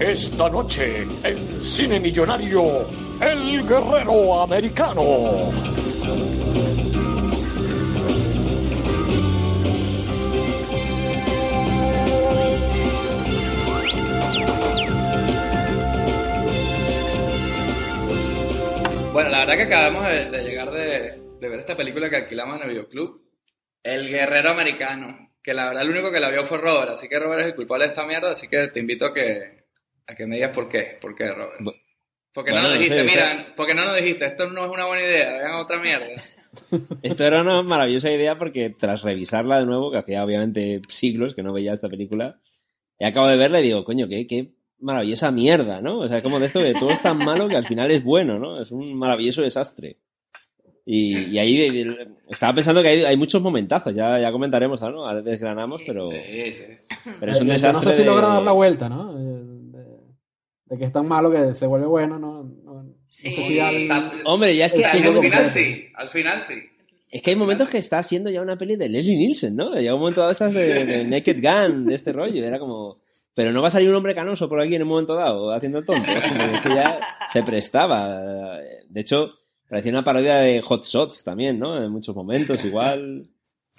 Esta noche, en Cine Millonario, El Guerrero Americano. Bueno, la verdad que acabamos de, de llegar de, de ver esta película que alquilamos en el videoclub, El Guerrero Americano, que la verdad el único que la vio fue Robert, así que Robert es el culpable de esta mierda, así que te invito a que, a que me digas por qué, por qué, Robert. Porque no Bueno, nos no dijiste, o sea- mira, porque no nos dijiste, esto no es una buena idea, vean otra mierda. Esto era una maravillosa idea porque tras revisarla de nuevo, que hacía obviamente siglos que no veía esta película, y acabo de verla y digo, coño, qué, qué maravillosa mierda, ¿no? O sea, como de esto de todo es tan malo que al final es bueno, ¿no? Es un maravilloso desastre. Y, y ahí eh, estaba pensando que hay, hay muchos momentazos, ya, ya comentaremos, ¿no? Ahora desgranamos, pero, Sí, sí. pero es un Eh, yo desastre. no sé si de- logra dar la vuelta, ¿no? Eh, De, de que es tan malo que se vuelve bueno, ¿no? no, no sé si Tal- Hombre, ya es que Sí, al final sí, al final sí. es que hay momentos que está siendo ya una peli de Leslie Nielsen, ¿no? Llega un momento dado estas de, de Naked Gun, de este rollo, era como... Pero no va a salir un hombre canoso por aquí en un momento dado haciendo el tonto. Como que ya se prestaba. De hecho, parecía una parodia de Hot Shots también, ¿no? En muchos momentos igual.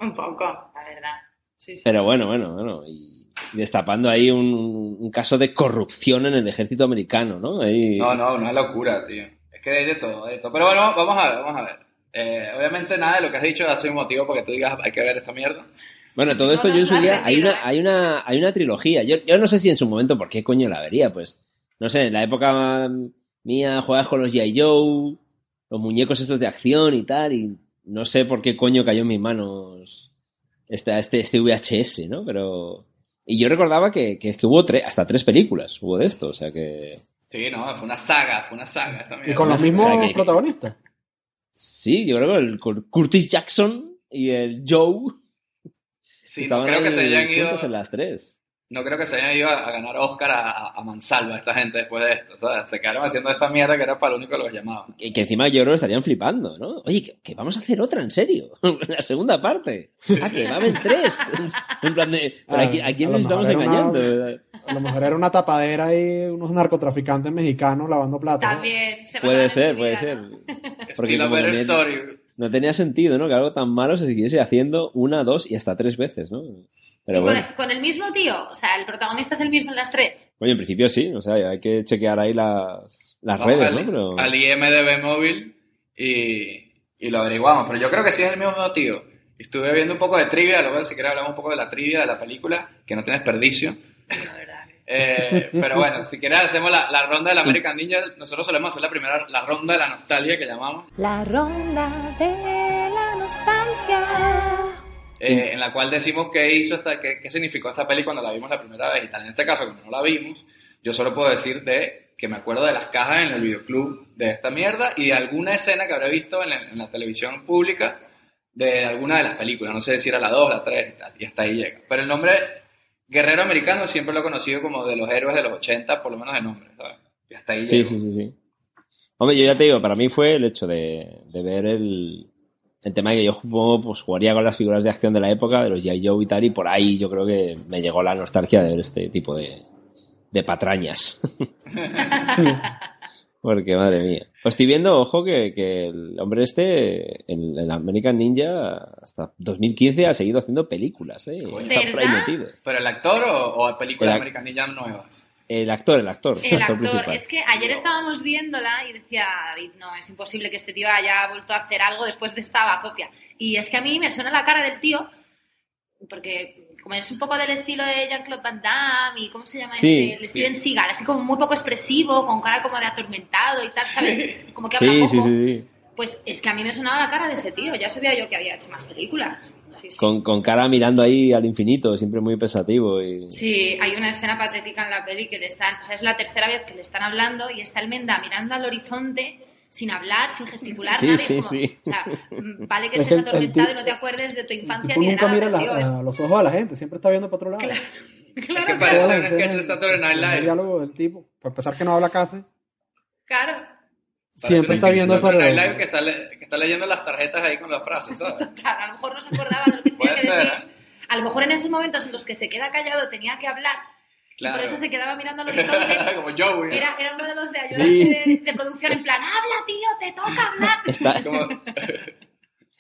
Un poco, la verdad. Sí, sí. Pero bueno, bueno, bueno. Y destapando ahí un, un caso de corrupción en el ejército americano, ¿no? Ahí... No, no, una locura, tío. Es que hay de todo, hay de todo. Pero bueno, vamos a ver, vamos a ver. Eh, obviamente nada de lo que has dicho hace un motivo porque tú digas hay que ver esta mierda. Bueno, todo esto No yo en su día hay una, hay una, hay una trilogía. Yo, yo no sé si en su momento por qué coño la vería, pues. No sé, en la época mía juegas con los G.I. Joe, los muñecos estos de acción y tal, y no sé por qué coño cayó en mis manos este, este, este VHS, ¿no? Pero. Y yo recordaba que, que, que hubo tre- hasta tres películas, hubo de esto, o sea que. Sí, no, fue una saga, fue una saga. Esta y con los o sea mismos que- protagonistas. Sí, yo creo que el con Curtis Jackson y el Joe Sí, no estaban creo que se hayan ido, en las tres. No creo que se hayan ido a, a ganar Oscar a, a- a mansalva esta gente después de esto. O sea, se quedaron haciendo esta mierda que era para lo único que los llamaban. Que, que encima yo creo que estarían flipando, ¿no? Oye, que, que vamos a hacer otra, en serio. La segunda parte. Ah, que va a haber tres. En plan de, ¿pero ¿a, qui- a quién nos estamos una- engañando? A lo mejor era una tapadera y unos narcotraficantes mexicanos lavando plata. ¿no? También. se Puede ser, puede vida, ser. ¿no? Porque como better también- story. No tenía sentido, ¿no? Que algo tan malo se siguiese haciendo una, dos y hasta tres veces, ¿no? Pero Y con, bueno, el, con el mismo tío, o sea, el protagonista es el mismo en las tres. oye, en principio sí, o sea, hay que chequear ahí las, las Vamos redes, al, ¿no? Pero... al IMDB móvil y, y lo averiguamos. Pero yo creo que sí es el mismo tío. Estuve viendo un poco de trivia, luego si quieres hablamos un poco de la trivia de la película, que no tiene desperdicio. Eh, pero bueno, si quieres hacemos la, la ronda del American Ninja. Nosotros solemos hacer la primera, la ronda de la nostalgia que llamamos, La ronda de la nostalgia. Eh, en la cual decimos qué hizo, esta, qué, qué significó esta peli cuando la vimos la primera vez y tal. En este caso, como no la vimos, yo solo puedo decir de que me acuerdo de las cajas en el videoclub de esta mierda y de alguna escena que habré visto en, el- en la televisión pública de alguna de las películas. No sé si era la 2, la 3 y tal. Y hasta ahí llega. Pero el nombre Guerrero Americano siempre lo he conocido como de los héroes de los 80, por lo menos de nombre. ¿sabes? Y hasta ahí Sí, llegó. sí, sí, sí. Hombre, yo ya te digo, para mí fue el hecho de, de ver el, el tema de que yo supongo, pues, jugaría con las figuras de acción de la época, de los G.I. Joe y tal, y por ahí yo creo que me llegó la nostalgia de ver este tipo de, de patrañas. Porque, madre mía. Pues estoy viendo, ojo, que, que el hombre este, en, en American Ninja, hasta 2015 ha seguido haciendo películas, ¿eh? Está por metido. ¿Pero el actor o, o películas El American Ninja nuevas? El actor, el actor. El actor, principal. es que ayer estábamos viéndola y decía David, no, es imposible que este tío haya vuelto a hacer algo después de esta copia. Y es que a mí me suena la cara del tío, porque como es un poco del estilo de Jean-Claude Van Damme y ¿cómo se llama Sí. este? El Steven Seagal, así como muy poco expresivo, con cara como de atormentado y tal, ¿sabes? Como que habla Sí, poco. sí, sí, sí. Pues es que a mí me sonaba la cara de ese tío, ya sabía yo que había hecho más películas. Sí, sí. Con, con cara mirando ahí al infinito, siempre muy pensativo. Y... Sí, hay una escena patética en la peli que le están, o sea, es la tercera vez que le están hablando y está el Menda mirando al horizonte sin hablar, sin gesticular, Sí, nada, sí, como- sí. O sea, mm, vale que Es que estés atormentado y no te acuerdes de tu El infancia tipo ni de nunca nada, mira la- tío, es- a los ojos a la gente, siempre está viendo para otro lado. Claro. Es Claro, que parece un las sketch de escenas, Saturday Night el Live. diálogo del tipo, para empezar que no habla casi, claro. Siempre está viendo para Night Live que está, le- que está leyendo las tarjetas ahí con las frases, ¿sabes? Claro, a lo mejor no se acordaba de lo que tenía Puede que ser, decir. ¿eh? A lo mejor en esos momentos en los que se queda callado tenía que hablar. y Claro. por eso se quedaba mirando a los horizonte. Como Joey. ¿no? Era, era uno de los de ayuda Sí. de, de producción en plan, habla tío, te toca hablar. Está- Como,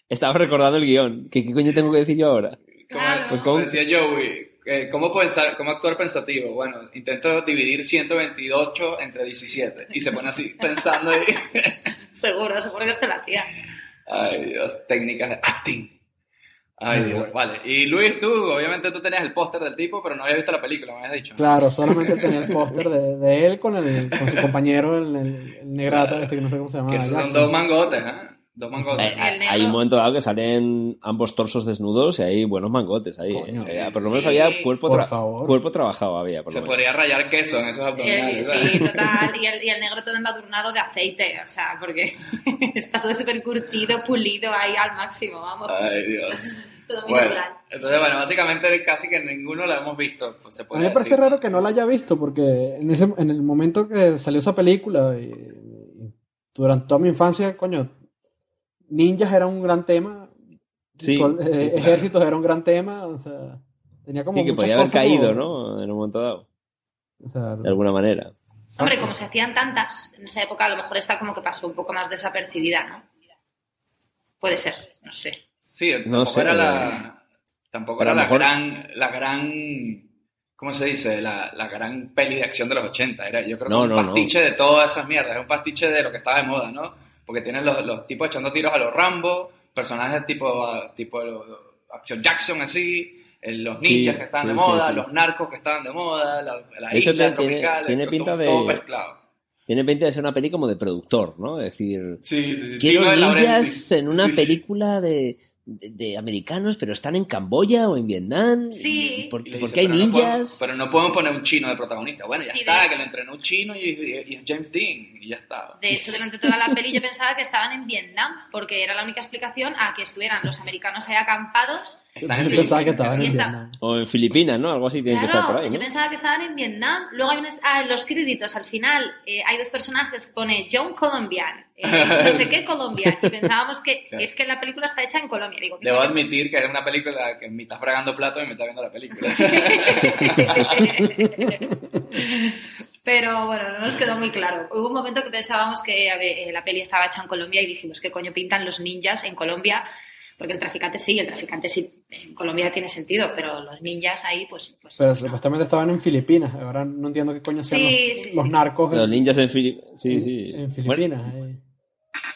estaba recordando el guion. ¿Qué, qué coño tengo que decir yo ahora? como- Claro. Pues como decía Joey, eh, ¿cómo, pensar, ¿cómo actuar pensativo? Bueno, intento dividir 128 entre 17. Y se pone así pensando ahí. Seguro, seguro que este lo hacía. Ay, Dios, técnicas de acting. Ay, Dios, vale. Y Luis, tú, obviamente tú tenías el póster del tipo, pero no habías visto la película, me habías dicho. Claro, solamente tenía el póster de, de él con, el, con su compañero, el, el, el negrata, este que no sé cómo se llama. Que son dos mangotes, ¿eh? Dos mangotes. Eh, El negro. hay un momento dado que salen ambos torsos desnudos y hay buenos mangotes ahí. Coño. eh. Por lo menos Sí. había cuerpo, Por tra- favor. cuerpo trabajado. Había, por Se lo podría rayar queso en esos Eh, abdominales. ¿sabes? sí, total. Y el, y el negro todo embadurnado de aceite, o sea, porque está todo súper curtido, pulido ahí al máximo, vamos. Ay, Dios. Todo muy Bueno, natural. entonces, bueno, básicamente casi que ninguno la hemos visto. Pues, se A mí me parece decir. raro que no la haya visto, porque en, ese, en el momento que salió esa película, y, y durante toda mi infancia, coño, ninjas era un gran tema, Sí, sol- sí, eh, sí. ejércitos era un gran tema, o sea, tenía como Sí, que podía haber caído, como- ¿no? En un momento dado. O sea, De alguna manera. Hombre, como se hacían tantas, en esa época a lo mejor esta como que pasó un poco más desapercibida, ¿no? Puede ser, no sé. Sí, No tampoco sé, era pero- la, tampoco pero era la mejor- gran, la gran, ¿cómo se dice? La, la gran peli de acción de los 80. Era, yo creo No, que no, un no. pastiche de todas esas mierdas. Era un pastiche de lo que estaba de moda, ¿no? Porque tienes los, los tipos echando tiros a los Rambo, personajes tipo, tipo Action Jackson así, los Sí, ninjas que estaban sí, de moda, sí. los narcos que estaban de moda, la, la De hecho, isla tiene- tropical, tiene todo- pinta de- todo mezclado. Tiene pinta de ser una peli como de productor, ¿no? Es decir, Sí, sí, sí. quiero ninjas en una Sí, sí. película de, de, de americanos, pero están en Camboya o en Vietnam. Sí. ¿Y ¿Por, dice, qué hay pero no podemos- ninjas? pero no podemos poner un chino de protagonista. Bueno, ya Sí, está, de- que lo entrenó un chino y, y- y es James Dean. Y ya está. De hecho, durante toda la peli yo pensaba que estaban en Vietnam, porque era la única explicación a que estuvieran los americanos ahí acampados. En Yo pensaba que estaban en Vietnam. O en Filipinas, ¿no? Algo así tiene que estar por Claro, ahí, yo pensaba que estaban en Vietnam. Luego hay unos, ah, los créditos, al final, eh, hay dos personajes pone John Colombian, eh, no sé qué Colombian, y pensábamos que Claro. es que la película está hecha en Colombia. Digo, ¿qué Debo coño? admitir que es una película que me está fregando plato y me está viendo la película. Pero bueno, no nos quedó muy claro. Hubo un momento que pensábamos que ver, eh, la peli estaba hecha en Colombia y dijimos, ¿qué coño pintan los ninjas en Colombia? Porque el traficante sí, el traficante sí, en Colombia tiene sentido, pero los ninjas ahí, pues... pues Pero no. supuestamente estaban en Filipinas. Ahora no entiendo qué coño hacían Sí, los, sí, los sí. narcos en, Los ninjas en Filipinas. Sí, sí. en Bueno, Filipinas. eh.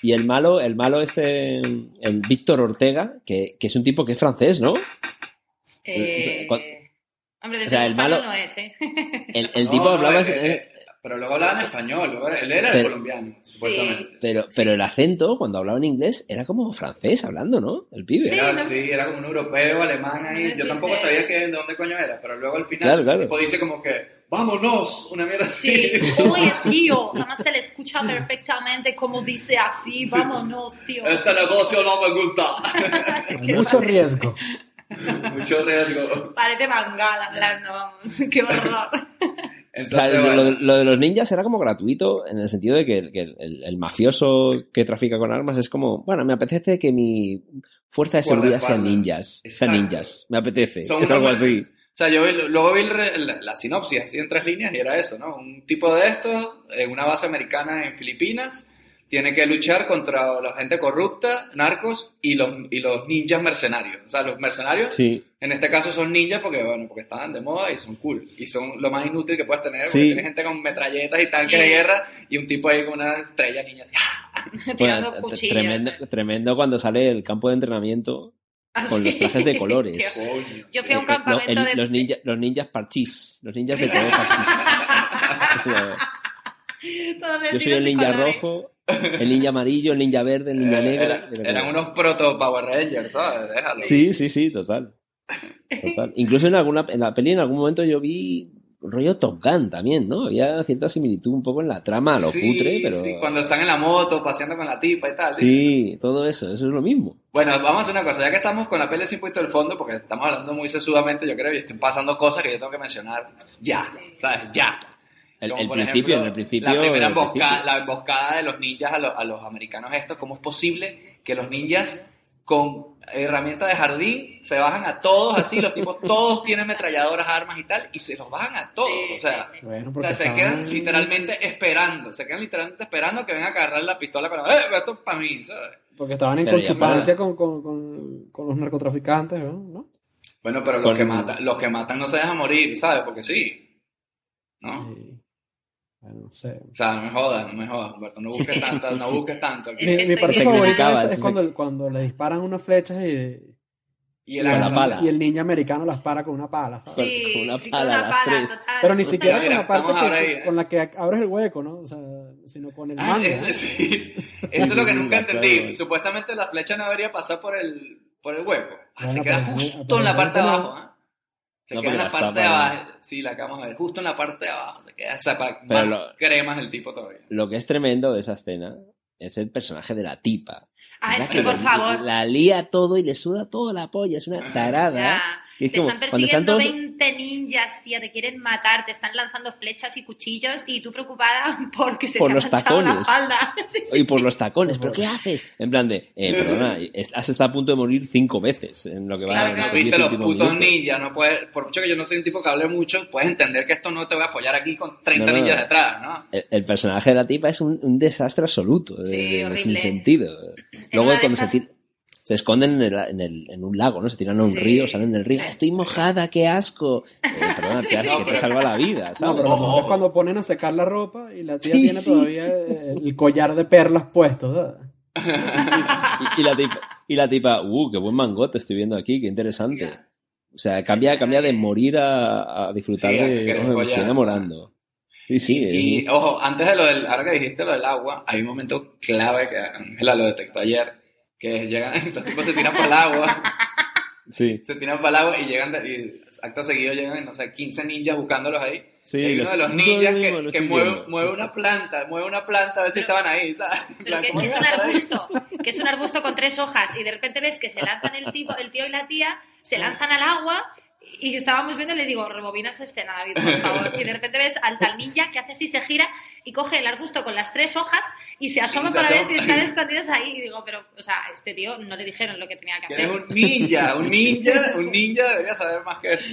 y el malo, el malo este, el Víctor Ortega, que, que es un tipo que es francés, ¿no? Eh, Cuando- Hombre, desde o sea, el malo- no es, ¿eh? El, tipo no, hablaba... eh, eh, pero luego hablaba en español. luego él era Pero- colombiano, supuestamente. Pero, pero el acento, cuando hablaba en inglés, era como francés hablando, ¿no? El pibe. Sí, Era no- así, era como un europeo, alemán ahí. Yo tampoco sabía que, de dónde coño era, pero luego al final Claro, claro. el tipo dice como que, vámonos, una mierda así. Sí, oye, tío, además se le escucha perfectamente como dice así, vámonos, tío. Este negocio no me gusta. Mucho riesgo. Mucho riesgo. Parece mangala, en plan, no, vamos, qué horror. O sea, Entonces, lo, bueno, lo- lo de los ninjas era como gratuito en el sentido de que, el, que el- el mafioso que trafica con armas es como, bueno, me apetece que mi fuerza de seguridad sean ninjas. Sean ninjas. Me apetece. Son es algo buenos- así. O sea, yo luego vi la, la sinopsis así en tres líneas y era eso, ¿no? Un tipo de estos en una base americana en Filipinas tiene que luchar contra la gente corrupta, narcos y los, y los ninjas mercenarios. O sea, los mercenarios Sí. en este caso son ninjas porque, bueno, porque estaban de moda y son cool. Y son lo más inútil que puedes tener porque Sí. tienes gente con metralletas y tanques Sí. de guerra y un tipo ahí con una estrella ninja. así, Tirando Bueno, cuchillos. tremendo, tremendo cuando sale el campo de entrenamiento con los trajes de colores. Qué- Coño. Yo fui a un campamento no, el- de... los, ninja, los ninjas parchís. Los ninjas de color parchís. Todos Yo soy el ninja colores. rojo, el ninja amarillo, el ninja verde, el ninja Eh, negro. era- eran unos proto Power Rangers, ¿sabes? Déjalo. Sí, sí, sí, total. Total. Incluso en alguna en la peli en algún momento yo vi rollo Top Gun también, ¿no? Había cierta similitud un poco en la trama, a lo Sí, putre, pero sí, cuando están en la moto, paseando con la tipa y tal. sí. sí, todo eso, eso es lo mismo. Bueno, vamos a hacer una cosa, ya que estamos con la peli sin puesto el fondo, porque estamos hablando muy sesudamente, yo creo, y están pasando cosas que yo tengo que mencionar ya, ¿sabes? Ya. El, el principio, ejemplo, en el principio. La primera emboscada, principio. la emboscada de los ninjas a, los- a los americanos estos, ¿cómo es posible que los ninjas con herramientas de jardín se bajan a todos así, los tipos todos tienen metralladoras, armas y tal, y se los bajan a todos. Sí, o sea, sí, sí. Bueno, o sea, se quedan literalmente esperando, se quedan literalmente esperando que vengan a agarrar la pistola para, ¡eh, esto es para mí! ¿sabes? Porque estaban en conchupancia con, con, con, con los narcotraficantes, ¿no? ¿no? Bueno, pero los, Con- que matan, los que matan no se dejan morir, ¿sabes? Porque sí. ¿No? No sé. O sea, no me jodas, no me jodas, Humberto, no busques tanto, no busques tanto. Mi, que mi parte favorita es, es cuando, se- cuando le disparan unas flechas y, Y el la pala. y el ninja americano las para con una pala, ¿sabes? Con- Sí, con una pala, con una las pala, tres. total. Pero ni Total. siquiera Mira, con la parte con la que abres el hueco, ¿no? O sea, sino con el Ah, mango. es-. Eso es lo que sí, nunca entendí. Supuestamente la flecha no debería pasar por el, por el hueco. Ah, Bueno, se queda justo en la parte de abajo. ¿eh? Se No, queda en la parte de abajo. Sí, la acabamos de ver. Justo en la parte de abajo. Se queda, Pero más lo- cremas el tipo todavía. Lo que es tremendo de esa escena es el personaje de la tipa. Ah, es que por la- favor. La lía todo y le suda toda la polla, es una tarada. Ya. Y es te como, están están persiguiendo todos... 20 ninjas, tía, te quieren matar, te están lanzando flechas y cuchillos y tú preocupada porque se Por te los ha manchado la tacones. falda. Sí, sí, Y por sí. los tacones, ¿pero qué haces? En plan de, eh, perdona, has estado a punto de morir cinco veces en lo que va Claro, en claro. Viste los putos ninjas. No puedes, por mucho que yo no soy un tipo que hable mucho, puedes entender que esto no te voy a follar aquí con 30 No, no, ninjas detrás, ¿no? El, el personaje de la tipa es un, un desastre absoluto, de, Sí, de- de- horrible. sin sentido. Luego cuando se, estas- ti- se esconden en, el- en el- en un lago, ¿no? Se tiran a un Sí. río, salen del río, "Ah, estoy mojada, qué asco. Eh, perdona, qué asco, sí. que te salva la vida, No, ¿sabes? pero lo Ojo, mejor es ojo. cuando ponen a secar la ropa y la tía Sí, tiene sí. todavía el collar de perlas puesto. Y, y la tipa, y la tipa, uh, qué buen mangote estoy viendo aquí, qué interesante. O sea, cambia, cambia de morir a, a disfrutar de, "Oh, me estoy enamorando. Sí, sí. Y, ojo, antes de lo del, ahora que dijiste lo del agua, hay un momento clave que Ángela lo detectó ayer, que llegan, los tipos se tiran para el agua, sí, se tiran para el agua y llegan, de- y acto seguido llegan, no sé, 15 ninjas buscándolos ahí. sí. y hay uno de los ninjas que, mismo, mueve, mueve una planta, mueve una planta a ver si estaban ahí, ¿sabes? Plan, que, ¿cómo que es un ahí? arbusto, que es un arbusto con tres hojas y de repente ves que se lanzan el, tipo, el tío y la tía, se lanzan al agua y estábamos viendo y le digo, rebobina esta escena, David, por favor. Y de repente ves al tal ninja que hace así, se gira y coge el arbusto con las tres hojas y se asoma Y se para ver si están escondidos ahí. Y digo, pero, o sea, este tío no le dijeron lo que tenía que hacer. un ninja, un ninja, un ninja debería saber más que eso.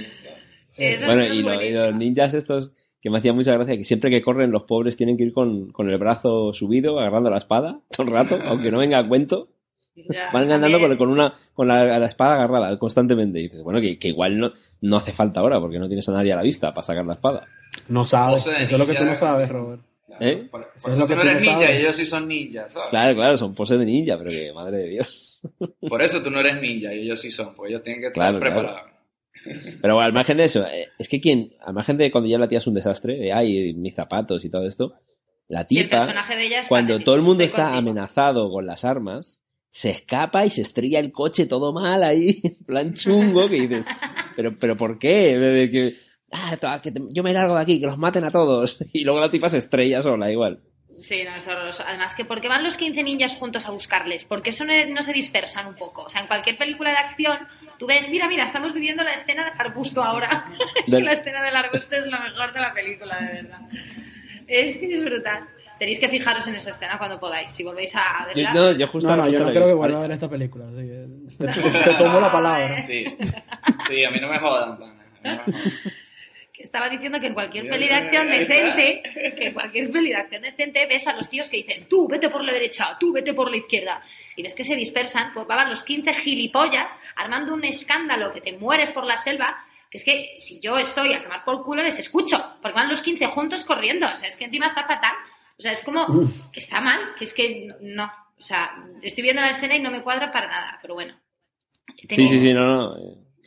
Eso Bueno, es y, lo- y buenísimo. los ninjas estos que me hacía mucha gracia, que siempre que corren los pobres tienen que ir con, con el brazo subido, agarrando la espada todo el rato, aunque no venga a cuento. Ya, Van andando con, con una con la, la espada agarrada constantemente. Y dices, bueno, que, que igual no, no hace falta ahora, porque no tienes a nadie a la vista para sacar la espada. No sabes. Eso es lo que tú no sabes, Robert. ¿Eh? Por, por Eso es eso lo tú que no tú eres no ninja sabes. y ellos sí son ninjas, ¿sabes? Claro, claro, son poses de ninja, pero que madre de Dios. Por eso tú no eres ninja y ellos sí son, porque ellos tienen que estar Claro, preparados. Pero bueno, al margen de eso, eh, es que quien, al margen de cuando ya la tía es un desastre, de ay, mis zapatos y todo esto, la el tipa, personaje de ella es cuando todo el mundo está contigo. amenazado con las armas, se escapa y se estrella el coche todo mal ahí, en plan chungo, que dices, pero, pero ¿por qué? "Ah, to- que te- yo me largo de aquí, que los maten a todos. Y luego la tipa se estrella sola, igual. Sí, no, es horroroso. Además, que ¿por qué van los 15 ninjas juntos a buscarles? Porque eso no, no se dispersan un poco. O sea, en cualquier película de acción, tú ves, mira, mira, estamos viviendo la escena del arbusto ahora. es Del- que la escena del arbusto es lo mejor de la película, de verdad. Es que es brutal. Tenéis que fijaros en esa escena cuando podáis. Si volvéis a Yo, verla. no, yo justo No, yo no creo que vuelva a ver esta película. así que te, te- te tomo la palabra. Sí, sí, a mí no me jodan. pana, a mí no me jodan. Estaba diciendo que en cualquier Mira, peli de acción decente, que en cualquier peli de acción decente ves a los tíos que dicen, tú vete por la derecha, tú vete por la izquierda. Y ves que se dispersan, pues van los 15 gilipollas armando un escándalo que te mueres por la selva, que es que si yo estoy a tomar por culo les escucho, porque van los 15 juntos corriendo, o sea, es que encima está fatal. O sea, es como que está mal, que es que no, o sea, estoy viendo la escena y no me cuadra para nada, pero bueno. Sí, sí, sí, no, no.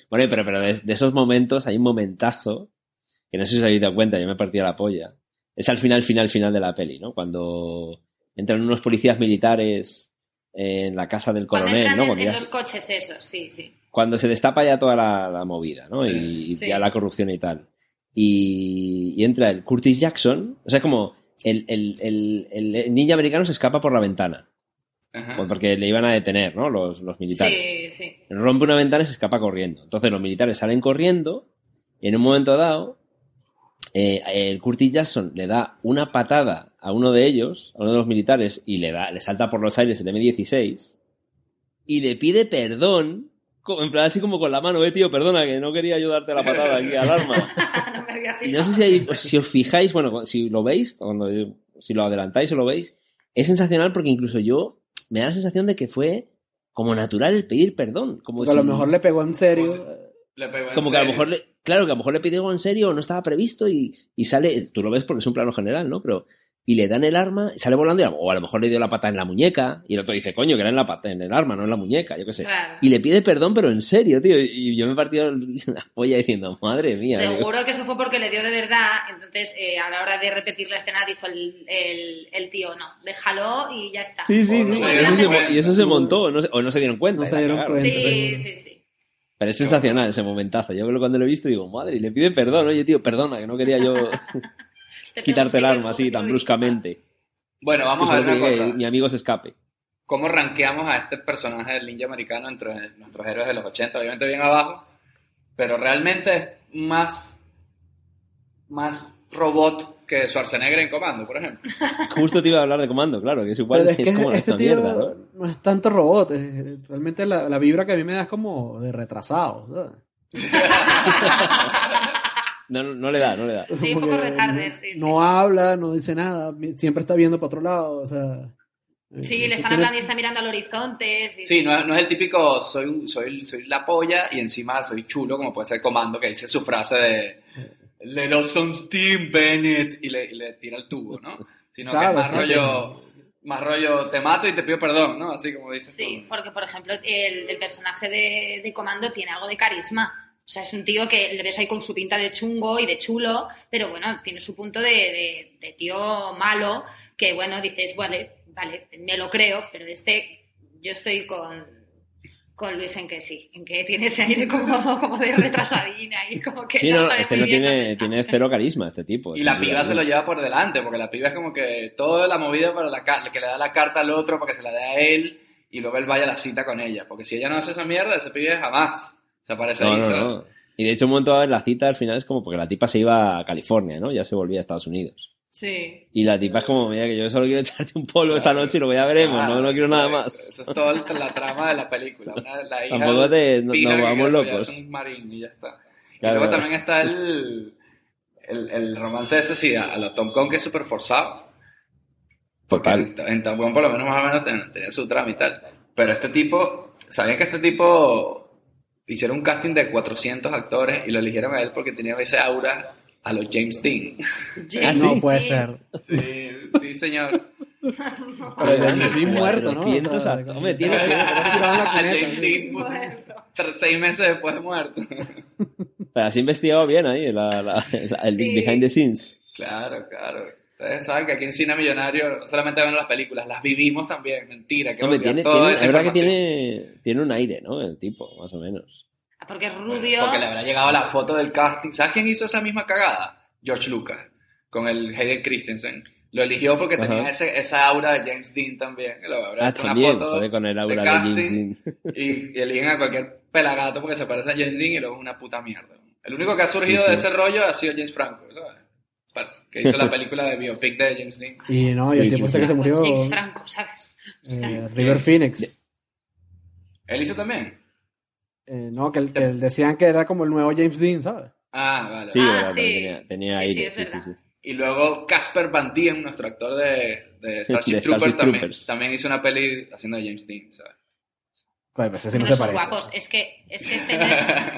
Bueno, pero, pero de, de esos momentos hay un momentazo que no sé si os habéis dado cuenta, yo me partía la polla. Es al final, final, final de la peli, ¿no? Cuando entran unos policías militares en la casa del Cuando coronel, entran ¿no? Cuando, en ya los se- coches esos, sí, sí. cuando se destapa ya toda la, la movida, ¿no? Sí. y Sí. ya la corrupción y tal. Y, y entra el Curtis Jackson, o sea, como el, el, el, el ninja americano se escapa por la ventana, Ajá. porque le iban a detener, ¿no? Los, los militares Sí, sí. rompe una ventana y se escapa corriendo. Entonces los militares salen corriendo y en un momento dado eh, el Curtis Jackson le da una patada a uno de ellos, a uno de los militares, y le da, le salta por los aires el M16 y le pide perdón, en plan así como con la mano, eh, tío, perdona, que no quería ayudarte la patada aquí al arma. no Y no sé fijado si, hay- os fijáis, bueno, si lo veis, cuando si lo adelantáis o lo veis, es sensacional porque incluso yo me da la sensación de que fue como natural el pedir perdón. Como, a lo mejor le pegó en serio. Como si- Le pegó en como que a lo mejor le, claro, que a lo mejor le pidió algo en serio o no estaba previsto y, y sale, tú lo ves porque es un plano general, ¿no? Pero, y le dan el arma, sale volando y o a lo mejor le dio la pata en la muñeca y el otro dice, coño, que era en la pata, en el arma, no en la muñeca, yo qué sé. Claro. Y le pide perdón, pero en serio, tío. Y yo me he partido la polla diciendo, madre mía. digo, Seguro que eso fue porque le dio de verdad, entonces eh, a la hora de repetir la escena dijo el, el, el tío, no, déjalo y ya está. Sí, sí, sí. Y, eso se, y eso se montó, no se- o no se dieron cuenta. No se y dieron cuenta. Sí, sí, sí. Pero es sensacional ese momentazo. Yo cuando lo he visto digo, madre, y le pide perdón. Oye, tío, perdona, que no quería yo Te quitarte el arma así tan te bruscamente. Bueno, vamos Que a ver una cosa. que mi amigo se escape. ¿Cómo rankeamos a este personaje del ninja americano entre nuestros héroes de los 80? Obviamente bien abajo, pero realmente es más, más robot que Schwarzenegger en Comando, por ejemplo. Justo te iba a hablar de comando, claro, que es igual, Pero es, es que como este esta tío mierda, ¿no? no es tanto robot. es- realmente la, la vibra que a mí me da es como de retrasado. ¿sabes? No, no, no le da, no le da. Sí, un poco retarder, no, sí, sí. no habla, no dice nada, siempre está viendo para otro lado. O sea, Sí, le están hablando y está mirando al horizonte. Sí, Sí, no es, no es el típico soy, soy la polla y encima soy chulo, como puede ser Comando, que dice su frase de Le love some steam, Bennett, y le, y le tira el tubo, ¿no? Sino que Claro, es más rollo, más rollo, te mato y te pido perdón, ¿no? Así como dice. Sí, porque por ejemplo el, el personaje de, de Comando tiene algo de carisma. O sea, es un tío que le ves ahí con su pinta de chungo y de chulo, pero bueno, tiene su punto de, de- de tío malo, que bueno, dices, vale, vale, me lo creo, pero este, yo estoy con, con Luis en que sí, en que tiene ese aire como, como de retrasadina y como que Sí, no, no, este no tiene, tiene cero carisma, este tipo. Y la piba se lo lleva por delante, porque la piba es como que toda la movida para la que le da la carta al otro para que se la dé a él y luego él vaya a la cita con ella. Porque si ella no hace esa mierda, ese pibe jamás se aparece No, ahí. no, ¿sabes? no. Y de hecho, un momento en la cita al final es como porque la tipa se iba a California, ¿no? Ya se volvía a Estados Unidos. Sí. Y la tipa es como, mira, que yo solo quiero echarte un polvo esta Claro. noche y luego ya veremos, Ah, no, no quiero nada más. Eso es toda la trama de la película. Una, la hija Tampoco te- no- nos vamos locos. follarse un marín y ya está. y Claro, luego claro. también está el, el, el romance ese, sí, a, a los Tom Kong que es súper forzado. Total. en, en Top Gun por lo menos más o menos ten- tenía su trama y tal. Pero este tipo, ¿sabían que este tipo hicieron un casting de 400 actores y lo eligieron a él porque tenía ese aura a los James Dean? Ah, no sí. puede Sí. ser. Sí, sí, señor. Pero James Dean muerto, ¿no? 400 O sea. Hombre, tiene que- James. Dean, Muerto. seis meses después de muerto. Pero has investigado bien ahí la- la- la- el Sí. behind the scenes. Claro, claro. Ustedes saben que aquí en Cine Millonario no solamente ven las películas, las vivimos también. Mentira, que olvidar tiene, tiene, es verdad que tiene, tiene un aire, ¿no? El tipo, más o menos. Ah, Porque es Bueno, rubio. Porque le habrá llegado la foto del casting. ¿Sabes quién hizo esa misma cagada? George Lucas, con el Hayden Christensen. Lo eligió porque Ajá. tenía ese, esa aura de James Dean también. que lo habrá Ah, hecho una también, foto joder, con el aura de, casting James Dean. Y, y eligen a cualquier pelagato porque se parece a James Dean y luego es una puta mierda. El único que ha surgido Sí, sí. de ese rollo ha sido James Franco, ¿sabes? Que hizo la película de biopic de James Dean. Y no, y el Sí, sí, este sí. que se murió, James Franco, ¿sabes? O sea, eh, River Phoenix. ¿Él hizo también? Eh, no, que, el- que decían que era como el nuevo James Dean, ¿sabes? Ah, vale. Sí, Ah, verdad, sí. tenía, tenía Sí, aire, es sí, sí, verdad. sí. Y luego Casper Van Dien, nuestro actor de, de Starship, De Troopers, Starship también, Troopers. también hizo una peli haciendo de James Dean, ¿sabes? Pues, pues ese no no se son parece. guapos. Es que, es, que este no es,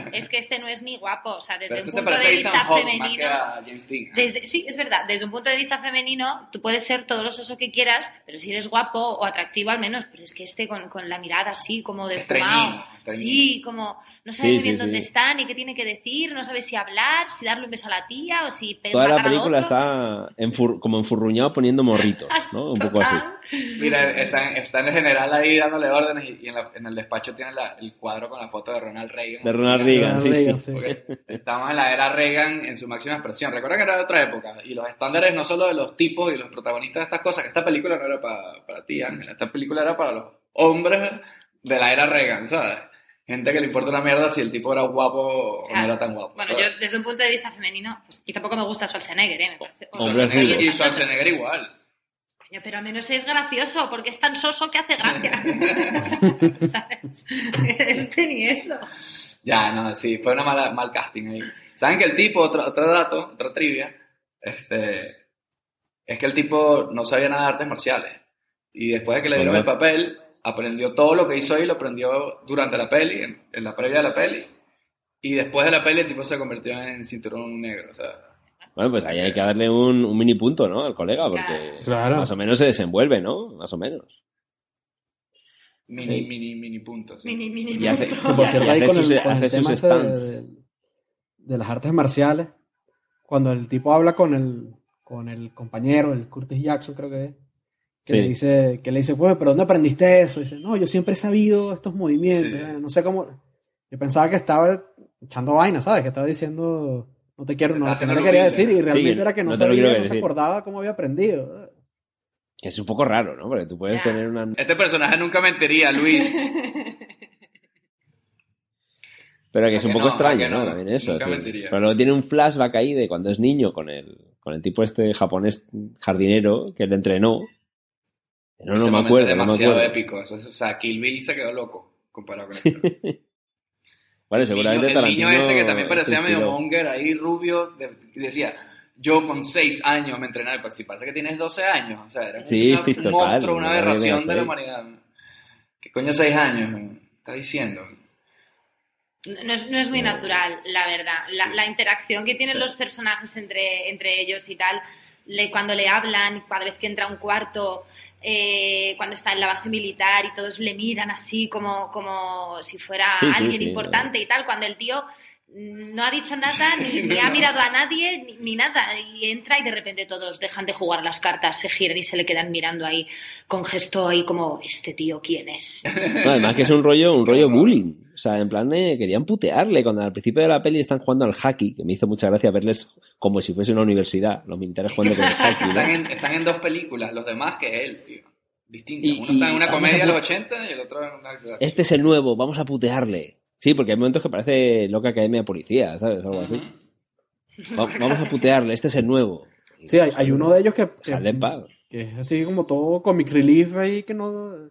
es que este no es ni guapo. O sea, desde Pero un este se punto de vista femenino. a James Dean. ¿eh? Desde, sí, es verdad. Desde un punto de vista femenino, tú puedes ser todo lo soso que quieras, pero si eres guapo o atractivo al menos. Pero es que este con, con la mirada así, como de fumado. Sí, como no sabe Sí, muy bien sí, dónde sí. está, ni qué tiene que decir, no sabe si hablar, si darle un beso a la tía o si Toda la película otro. está enfur- como enfurruñado poniendo morritos, ¿no? Un poco así. Mira, está, está en el general ahí dándole órdenes y, y en, la- en el despacho tiene la- el cuadro con la foto de Ronald Reagan. De Ronald Reagan, sí, Reagan, sí. Estamos en la era Reagan en su máxima expresión. Recuerda que era de otra época. Y los estándares no solo de los tipos y los protagonistas de estas cosas, que esta película no era para, para ti, Ángel. Esta película era para los hombres de la era Reagan, ¿sabes? Gente que le importa una mierda si el tipo era guapo o no era tan guapo. Bueno, ¿sabes? yo desde un punto de vista femenino, pues, y tampoco me gusta Schwarzenegger, ¿eh? Me parece Hombre, sí. Y Schwarzenegger igual. Ya, Pero al menos es gracioso, porque es tan soso que hace gracia. ¿Sabes? Este ni eso. Ya, no, sí, fue una mala, mal casting ahí. ¿Saben que el tipo, otro, otro dato, otra trivia, este, es que el tipo no sabía nada de artes marciales. Y después de que le dieron el papel, aprendió todo lo que hizo ahí, lo aprendió durante la peli, en, en la previa de la peli. Y después de la peli el tipo se convirtió en cinturón negro. O sea, Bueno, pues ahí hay que darle un, un mini punto, ¿no? Al colega, porque Claro. más o menos se desenvuelve, ¿no? Más o menos. mini, Sí. mini, mini puntos. sí. Mini, mini, Y hace- punto. Por cierto, hace con sus- el, con hace sus ese de, stunts. de las artes marciales, cuando el tipo habla con el, con el compañero, el Curtis Jackson creo que es, que, Sí. le dice, que le dice, pues, ¿pero dónde aprendiste eso? Y dice, no, yo siempre he sabido estos movimientos, Sí. eh, no sé cómo... Yo pensaba que estaba echando vaina, ¿sabes? Que estaba diciendo, no te quiero, no, no haciendo le quería decir, y realmente Sí, era que no, no sabía, no se acordaba cómo había aprendido. Que es un poco raro, ¿no? Porque tú puedes Ya. tener una... Este personaje nunca mentiría, Luis. Pero que es ¿A un poco no? ¿A extraño, ¿no? no? También eso. Nunca mentiría. Pero luego tiene un flashback ahí de cuando es niño con el, con el tipo este japonés jardinero que le entrenó. No, no Ese me acuerdo, es no me demasiado acuerdo. épico. Eso, es- o sea, Kill Bill se quedó loco comparado con esto. Vale, El seguramente niño, el niño ese que también parecía medio monger ahí, rubio, de- decía, yo con 6 años me entrenaba, pero si pasa que tienes 12 años, o sea, eres Sí, una- sí, un total, monstruo, una no aberración de la humanidad. ¿Qué coño 6 años? Está diciendo. No es, no es muy natural, la verdad. La, Sí. la interacción que tienen los personajes entre, entre ellos y tal, le- cuando le hablan, cada vez que entra a un cuarto, eh, cuando está en la base militar y todos le miran así como, como si fuera Sí, alguien sí, importante y tal, cuando el tío mm, no ha dicho nada, ni, ni ha mirado a nadie, ni, ni nada, y entra y de repente todos dejan de jugar las cartas, se giran y se le quedan mirando ahí con gesto ahí como, ¿este tío quién es? No, además que es un rollo, un rollo bullying. O sea, en plan, eh, querían putearle. Cuando al principio de la peli están jugando al hockey, que me hizo mucha gracia verles como si fuese una universidad, los militares jugando con el hockey. ¿no? Están en, están en dos películas, los demás que él, tío. Distintos. Y- Uno está en una comedia de los 80 y el otro en una... Este es el nuevo, vamos a putearle. Sí, porque hay momentos que parece loca academia de policía, ¿sabes? Algo así. Va- vamos a putearle, este es el nuevo. Sí, hay, hay uno de ellos que, que, Dejadle en paz. que es así como todo comic relief ahí, que no...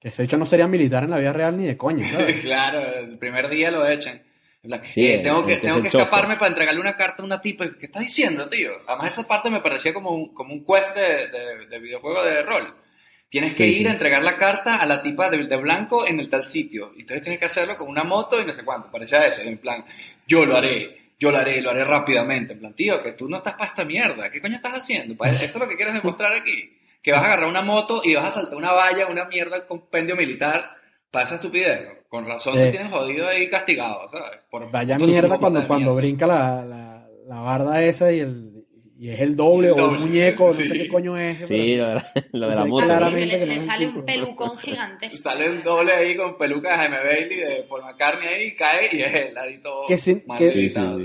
Que de hecho no sería militar en la vida real ni de coña, ¿sabes? claro, el primer día lo echan. Sí, eh, tengo que, tengo que escaparme para entregarle una carta a una tipa. ¿Qué estás diciendo, tío? Además, esa parte me parecía como un, como un quest de, de- de videojuego de rol. Tienes que Sí, ir sí. a entregar la carta a la tipa de, de blanco en el tal sitio. Entonces tienes que hacerlo con una moto y no sé cuánto. Parecía eso. En plan, yo lo haré, yo lo haré, lo haré rápidamente. En plan, tío, que tú no estás para esta mierda. ¿Qué coño estás haciendo? Esto es lo que quieres demostrar aquí. Que vas a agarrar una moto y vas a saltar una valla, una mierda, compendio militar para esa estupidez. Con razón Eh. te tienen jodido ahí castigado, ¿sabes? Por Vaya mierda cuando, cuando mierda. brinca la, la, la barda esa y, el, y es el doble El o doble, un muñeco, no sé sí. qué coño es. Sí, lo de la, lo de la Sí, moto. Claramente le, no le es sale un pelucón gigantesco. Sale un doble ahí con peluca de Jaime Bailey de Paul McCartney ahí, cae y es el ladito Que mal que- Sí, sí, sí. o.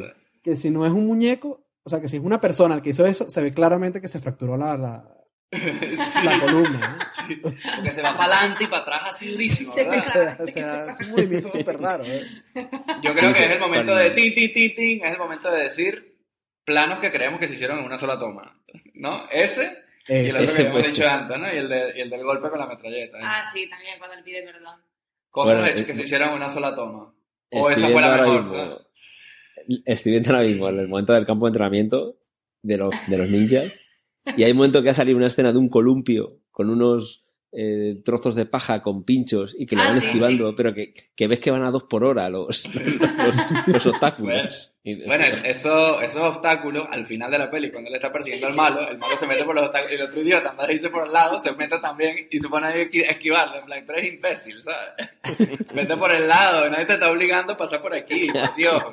Que si no es un muñeco, o sea, que si es una persona el que hizo eso, se ve claramente que se fracturó la, la, la columna. Porque se va para adelante y para atrás así durísimo, Se. O sea, o sea, es un movimiento súper raro. ¿eh? Yo creo Sí, que sí, es el momento de tin, tin, tin, tin, es el momento de decir planos que creemos que se hicieron en una sola toma, ¿no? Ese y el otro ese que puede dicho antes, ¿no? Y el, de- y el del golpe con la metralleta. ¿eh? Ah, sí, también cuando él pide perdón. Cosas Bueno, hechas eh, que se hicieron en una sola toma. O Estoy esa fue la ahora mejor, mismo- ¿sabes? Estoy viendo ahora mismo el momento del campo de entrenamiento de los, de los ninjas. Y hay un momento que ha salido una escena de un columpio con unos eh, trozos de paja con pinchos y que le Ah, van sí, esquivando, pero que, que ves que van a dos por hora los, los, los obstáculos. Bueno, es- eso, esos obstáculos, al final de la peli, cuando él está persiguiendo al malo, el malo se mete por los obstáculos y el otro idiota anda dice por el lado, se mete también y se pone ahí a esqui- a esquivarlo. En plan, tú eres imbécil, ¿sabes? Vete por el lado, nadie te está obligando a pasar por aquí, por Dios.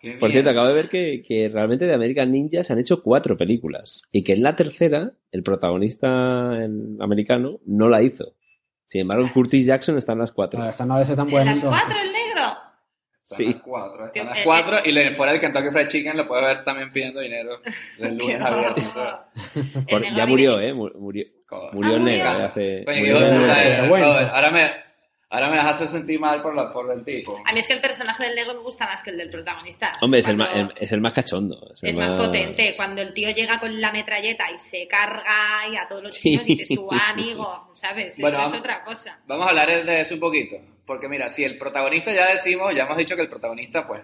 Qué Por cierto, acabo de ver que, que realmente de American Ninja se han hecho cuatro películas y que en la tercera el protagonista el americano no la hizo. Sin embargo, Curtis Jackson está en las cuatro. No, esa no debe ser tan ¿En buena. las cuatro el negro? Están Sí. las cuatro, están las eh, cuatro y le, fuera del Kentucky Fried Chicken lo puede ver también pidiendo dinero Qué lunes a viernes. ¿sabes? horror. Por- El negro ya murió, ¿eh? Mu- Murió, murió Ah, en murió. negro hace... Coño, murió vergüenza. brother. Ahora me, Ahora me vas a hacer sentir mal por, la, por el tipo. A mí es que el personaje del Lego me gusta más que el del protagonista. Hombre, es el, ma- el- es el más cachondo. Es, el Es más potente. Cuando el tío llega con la metralleta y se carga y a todos los Sí. chinos dices tú, ah, amigo, ¿sabes? Bueno, Eso es vamos- otra cosa. Vamos a hablar de eso un poquito. Porque mira, si el protagonista ya decimos, ya hemos dicho que el protagonista, pues,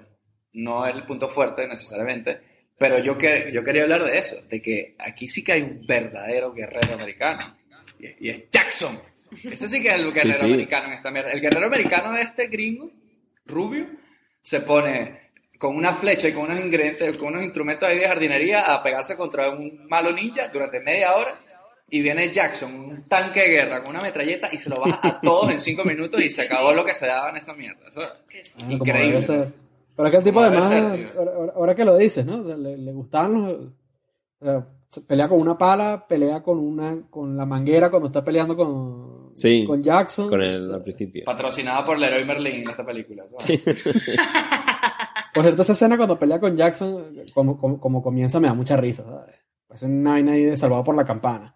no es el punto fuerte necesariamente. Pero yo, que, yo quería hablar de eso, de que aquí sí que hay un verdadero guerrero americano. Y, y es Jackson. Ese sí que es el guerrero Sí, sí. americano en esta mierda. El guerrero americano de este gringo, rubio, se pone con una flecha y con unos ingredientes, con unos instrumentos ahí de jardinería a pegarse contra un malo ninja durante media hora. Y viene Jackson, un tanque de guerra con una metralleta y se lo baja a todos en cinco minutos y se acabó lo que se daba en esa mierda. Eso- sí. Ah, Increíble. Pero aquel tipo además, ser, ahora, ahora- que lo dices, ¿no? O sea, le, le gustaban los... o sea, se pelea con una pala, pelea con una con la manguera cuando está peleando con, Sí, con Jackson. Con el al principio. Patrocinada por Leroy Merlin en esta película. ¿sabes? Por cierto, esa escena cuando pelea con Jackson, como, como, como comienza, me da mucha risa. ¿sabes? Es una vaina ahí de salvado por la campana.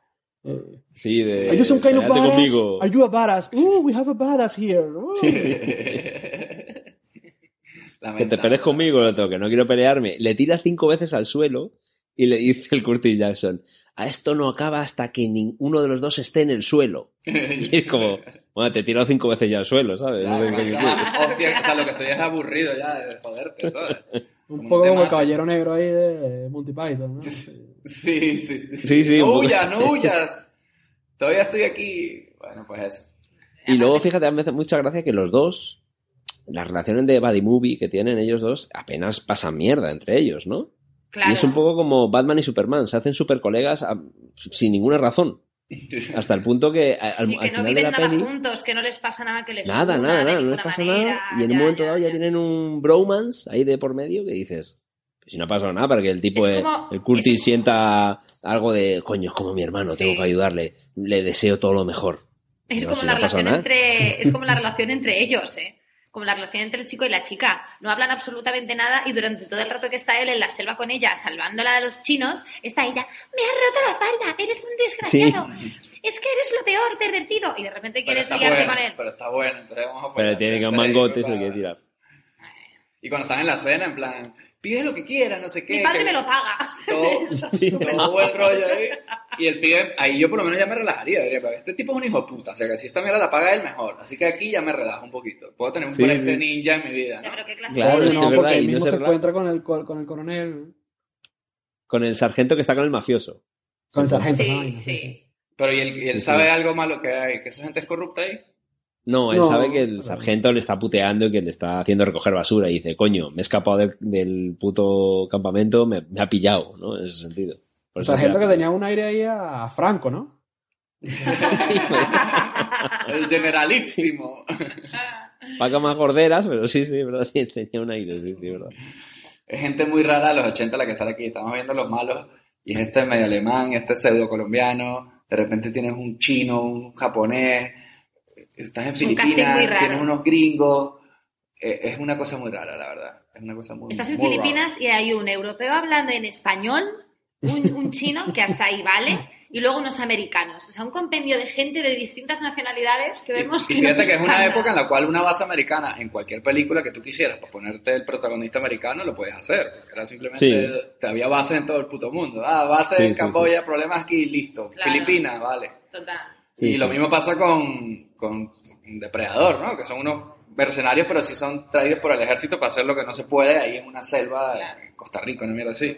Sí, de. Are you some kind of "Pégate badass? conmigo. Are you a badass? Ooh, we have a badass here. Ooh. Que te pelees conmigo, el otro, que no quiero pelearme. Le tira cinco veces al suelo y le dice el Curtis Jackson: A esto no acaba hasta que ninguno de los dos esté en el suelo. Y es como, bueno, te he tirado cinco veces ya al suelo, ¿sabes? Ya, No sé qué quieres. ya, hostia, o sea, lo que estoy es aburrido ya de joderte, ¿sabes? Un Como poco como el caballero negro ahí de Monty Python, ¿no? Sí, sí, sí. Sí, sí, No poco huyas, no huyas. Todavía estoy aquí. Bueno, pues eso. Y luego, fíjate, me hace mucha gracia que los dos, las relaciones de Buddy Movie que tienen ellos dos, apenas pasan mierda entre ellos, ¿no? Claro. Y es un poco como Batman y Superman, se hacen super colegas a- sin ninguna razón. Hasta el punto que al, Sí, al que no final de viven la nada peli. juntos, que no les pasa nada que les Nada, una nada, de nada, no les pasa manera. nada. Y en un momento ya, dado ya, ya. tienen un bromance ahí de por medio que dices, pues si no ha pasado nada, para que el tipo, Es de- como- el Curtis es- sienta algo de, coño, es como mi hermano, Sí. tengo que ayudarle, le deseo todo lo mejor. Es como si la no relación nada. entre es como la relación entre ellos, ¿eh? Como la relación entre el chico y la chica. No hablan absolutamente nada y durante todo el rato que está él en la selva con ella, salvándola de los chinos, está ella, me has roto la falda, eres un desgraciado, es que eres lo peor, pervertido. Y de repente Pero quieres está liarte bueno, con él. pero está bueno. Entonces vamos a Pero poner- tiene que un mangote y se quiere tirar. Y cuando están en la cena, en plan, pide lo que quieras, no sé qué. Mi padre que- me lo paga. Todo, Sí. todo buen rollo ahí. Y el pibe, ahí yo por lo menos ya me relajaría. Diría, pero este tipo es un hijo de puta. O sea, que si esta mierda la paga él, mejor. Así que aquí ya me relajo un poquito. Puedo tener un Sí, ninja en mi vida, Ya, ¿no? pero qué clase Claro, de- no, porque verdad, él y no mismo se se encuentra con el, co- con el coronel, Con el sargento que está con el mafioso. con el sargento. Sí, ¿no? No sí. Pero ¿y él, y él Sí, sabe sí. algo malo que hay? ¿Que esa gente es corrupta ahí? No, él No, sabe que el sargento le está puteando y que le está haciendo recoger basura. Y dice, coño, me he escapado del, del puto campamento, me, me ha pillado, ¿no? En ese sentido. Por El sargento que tenía un aire ahí a Franco, ¿no? Sí, pues, El generalísimo. Paca más gorderas, pero sí, sí, verdad, sí, tenía un aire, sí, sí, verdad. Es gente muy rara de los 80 la que sale aquí. Estamos viendo los malos. Y es este medio alemán, este pseudo colombiano. De repente tienes un chino, un japonés. Estás en Filipinas, tienes unos gringos. Eh, Es una cosa muy rara, la verdad. Es una cosa muy Estás en muy Filipinas y hay un europeo hablando en español, un, un chino que hasta ahí vale, y luego unos americanos. O sea, un compendio de gente de distintas nacionalidades que rara. vemos Y, y que no fíjate que es una época en la cual una base americana, en cualquier película que tú quisieras, para ponerte el protagonista americano, lo puedes hacer. Era simplemente, Sí. te había bases en todo el puto mundo. Ah, base Sí, en sí, Camboya, problemas aquí, listo. Claro. Filipinas, vale. Total. Sí, y lo mismo pasa con, con Depredador, ¿no? Que son unos mercenarios, pero sí son traídos por el ejército para hacer lo que no se puede ahí en una selva en Costa Rica, una mierda así.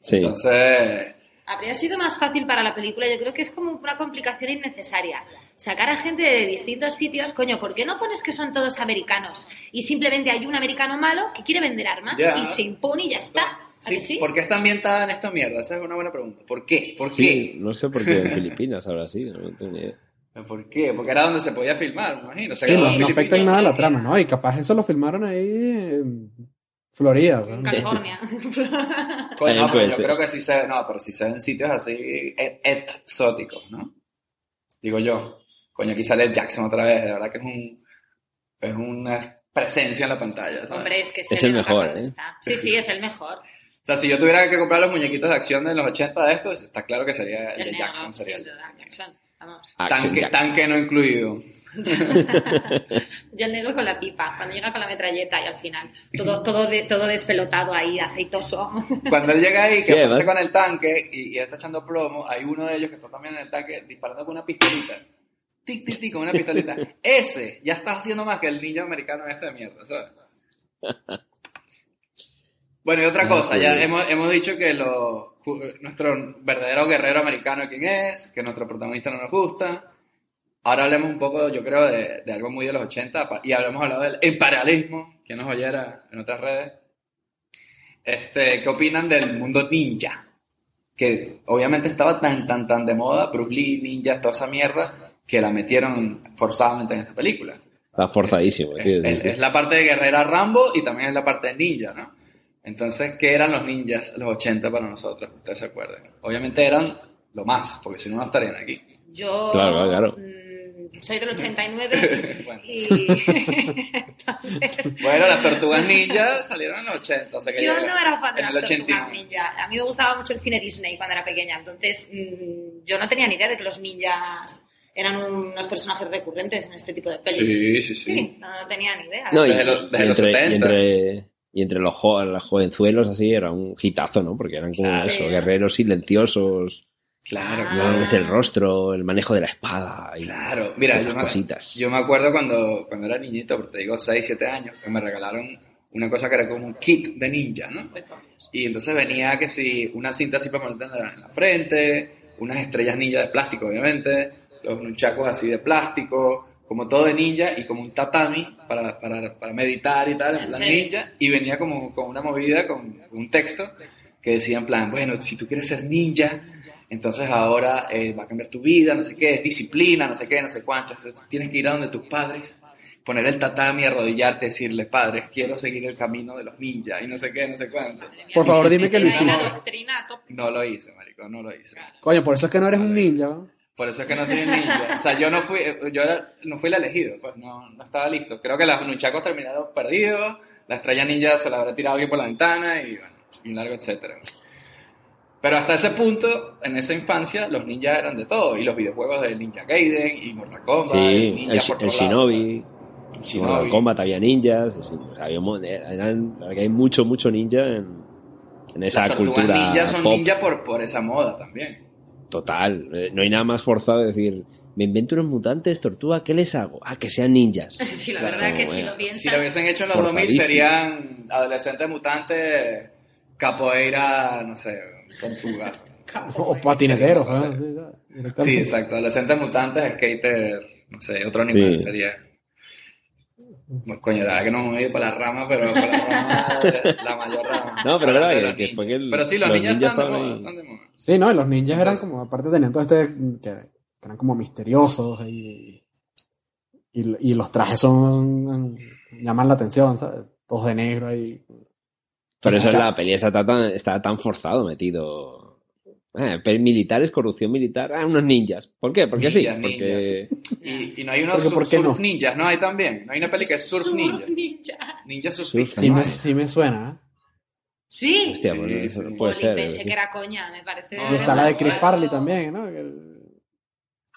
Sí. Entonces, Habría sido más fácil para la película, yo creo que es como una complicación innecesaria. Sacar a gente de distintos sitios, coño, ¿por qué no pones que son todos americanos? Y simplemente hay un americano malo que quiere vender armas y se impone y ya está. ¿A sí, sí? ¿por qué está ambientada en esta mierda? Esa es una buena pregunta. ¿Por qué? ¿Por Sí, qué? no sé por qué en Filipinas ahora sí, no tengo ni idea. ¿Por qué? Porque era donde se podía filmar, me imagino. Sí, no, afecta en nada la trama, ¿no? Y capaz eso lo filmaron ahí en Florida. ¿no? En California. Coño, no, pero yo creo que sí se, no, pero sí se ven sitios así et- exóticos, ¿no? Digo yo. Coño, aquí sale Jackson otra vez, de verdad que es un es una presencia en la pantalla. ¿sabes? Hombre, es que Es se el nota mejor, ¿eh? Sí, sí, es el mejor. O sea, si yo tuviera que comprar los muñequitos de acción de los 80 de estos, está claro que sería el, de Jackson. Sería el Jackson. Tanque, Jackson. tanque no incluido. Yo el negro con la pipa, cuando llega con la metralleta y al final todo, todo, de- todo despelotado ahí, aceitoso. Cuando él llega ahí, que Sí, aparece con el tanque y, y está echando plomo, hay uno de ellos que está también en el tanque disparando con una pistolita. Tic, tic, tic, con una pistolita. Ese ya está haciendo más que el ninja americano este de mierda, ¿sabes? Bueno, y otra cosa, ya hemos, hemos dicho que lo- nuestro verdadero guerrero americano quién es, que nuestro protagonista no nos gusta. Ahora hablemos un poco, yo creo, de, de algo muy de los 80 pa- y hablemos hablado del imperialismo, que nos oyera en otras redes. Este, ¿Qué opinan del mundo ninja? Que obviamente estaba tan, tan, tan de moda, Bruce Lee, ninja, toda esa mierda, que la metieron forzadamente en esta película. Está forzadísimo, tío. sí, Es, sí. es la parte de guerrera Rambo y también es la parte de ninja, ¿no? Entonces, ¿qué eran los ninjas los 80 para nosotros? Ustedes se acuerdan. Obviamente eran lo más, porque si no, no estarían aquí. Yo Claro, claro. mm, soy del 89 Bueno. y entonces Bueno, las tortugas ninjas salieron en los 80. O sea que yo no era fan de las tortugas 89. ninja. A mí me gustaba mucho el cine Disney cuando era pequeña, entonces mm, yo no tenía ni idea de que los ninjas eran unos personajes recurrentes en este tipo de pelis. Sí, sí, sí. Sí, no tenía ni idea. No, y, Desde los- desde y los entre, 70. y entre, y entre los, jo- los jovenzuelos así era un hitazo, ¿no? Porque eran como Claro. eso, Sí. guerreros silenciosos, Claro, claro. es el rostro, el manejo de la espada y Claro, mira, esas yo me, cositas. yo me acuerdo cuando, cuando era niñito, porque te digo 6, 7 años, que me regalaron una cosa que era como un kit de ninja, ¿no? Y entonces venía que si una cinta así para en la, en la frente, unas estrellas ninja de plástico, obviamente, los nunchacos así de plástico, como todo de ninja y como un tatami para, para, para meditar y tal, en ¿En plan ninja. Y venía como con una movida, con, con un texto que decía en plan, bueno, si tú quieres ser ninja, entonces ahora eh, va a cambiar tu vida, no sé qué, es disciplina, no sé qué, no sé cuánto. Entonces, tienes que ir a donde tus padres, poner el tatami, arrodillarte, decirle, padres, quiero seguir el camino de los ninjas y no sé qué, no sé cuánto. Por favor, dime que lo hiciste. No lo hice, marico, no lo hice. Coño, por eso es que no eres un ninja, ¿no? Por eso es que no soy un ninja. O sea, yo no fui, yo era- no fui el elegido, pues no, no estaba listo. Creo que los nunchacos terminaron perdidos, la estrella ninja se la habrá tirado alguien por la ventana y bueno, y un largo etcétera. Pero hasta ese punto, en esa infancia, los ninjas eran de todo. Y los videojuegos de Ninja Gaiden y Mortal Kombat. Sí, ninja el, por el lados, Shinobi, ¿sabes? en Mortal Shinobi. Kombat había ninjas, había, mon- eran, hay mucho, mucho ninja en, en esa Las cultura ninjas son pop ninja por, por esa moda también. Total. Eh, No hay nada más forzado de decir, me invento unos mutantes, tortuga, ¿qué les hago? Ah, que sean ninjas. Sí, la Claro, verdad que si bueno. lo piensas... Si lo hubiesen hecho en los 2000 Forzadísimo. serían adolescentes mutantes, capoeira, no sé, tortuga. O patineteros, No sé. ¿no? Sí, exacto. Adolescentes mutantes, skater, no sé, otro animal Sí. sería. No, coño, la verdad que no me voy a ir para la rama, pero para la rama, la mayor rama. No, pero verdad que- que el- Pero sí, los, los ninjas, ninjas están de moda, están de moda. Sí, no, y los ninjas eran como, aparte tenían todo este, que, que eran como misteriosos y, y, y los trajes son, llaman la atención, ¿sabes? Todos de negro ahí. Pero eso en la peli está tan, está tan forzado metido. Eh, militares, corrupción militar, ah, unos ninjas. ¿Por qué? Porque sí, Ninjas, porque Y, y no hay unos Porque, sur- ¿por qué surf no? ninjas, ¿no? Hay también. No hay una peli que es surf, ninja. ninja. Ninja surf Surf Sí me, sí me suena, ¿eh? Sí. hostia, Sí, pues, sí. eso puede ser. pensé sí. que era coña, me parece. No, Y está la de Chris Farley también, ¿no? Que,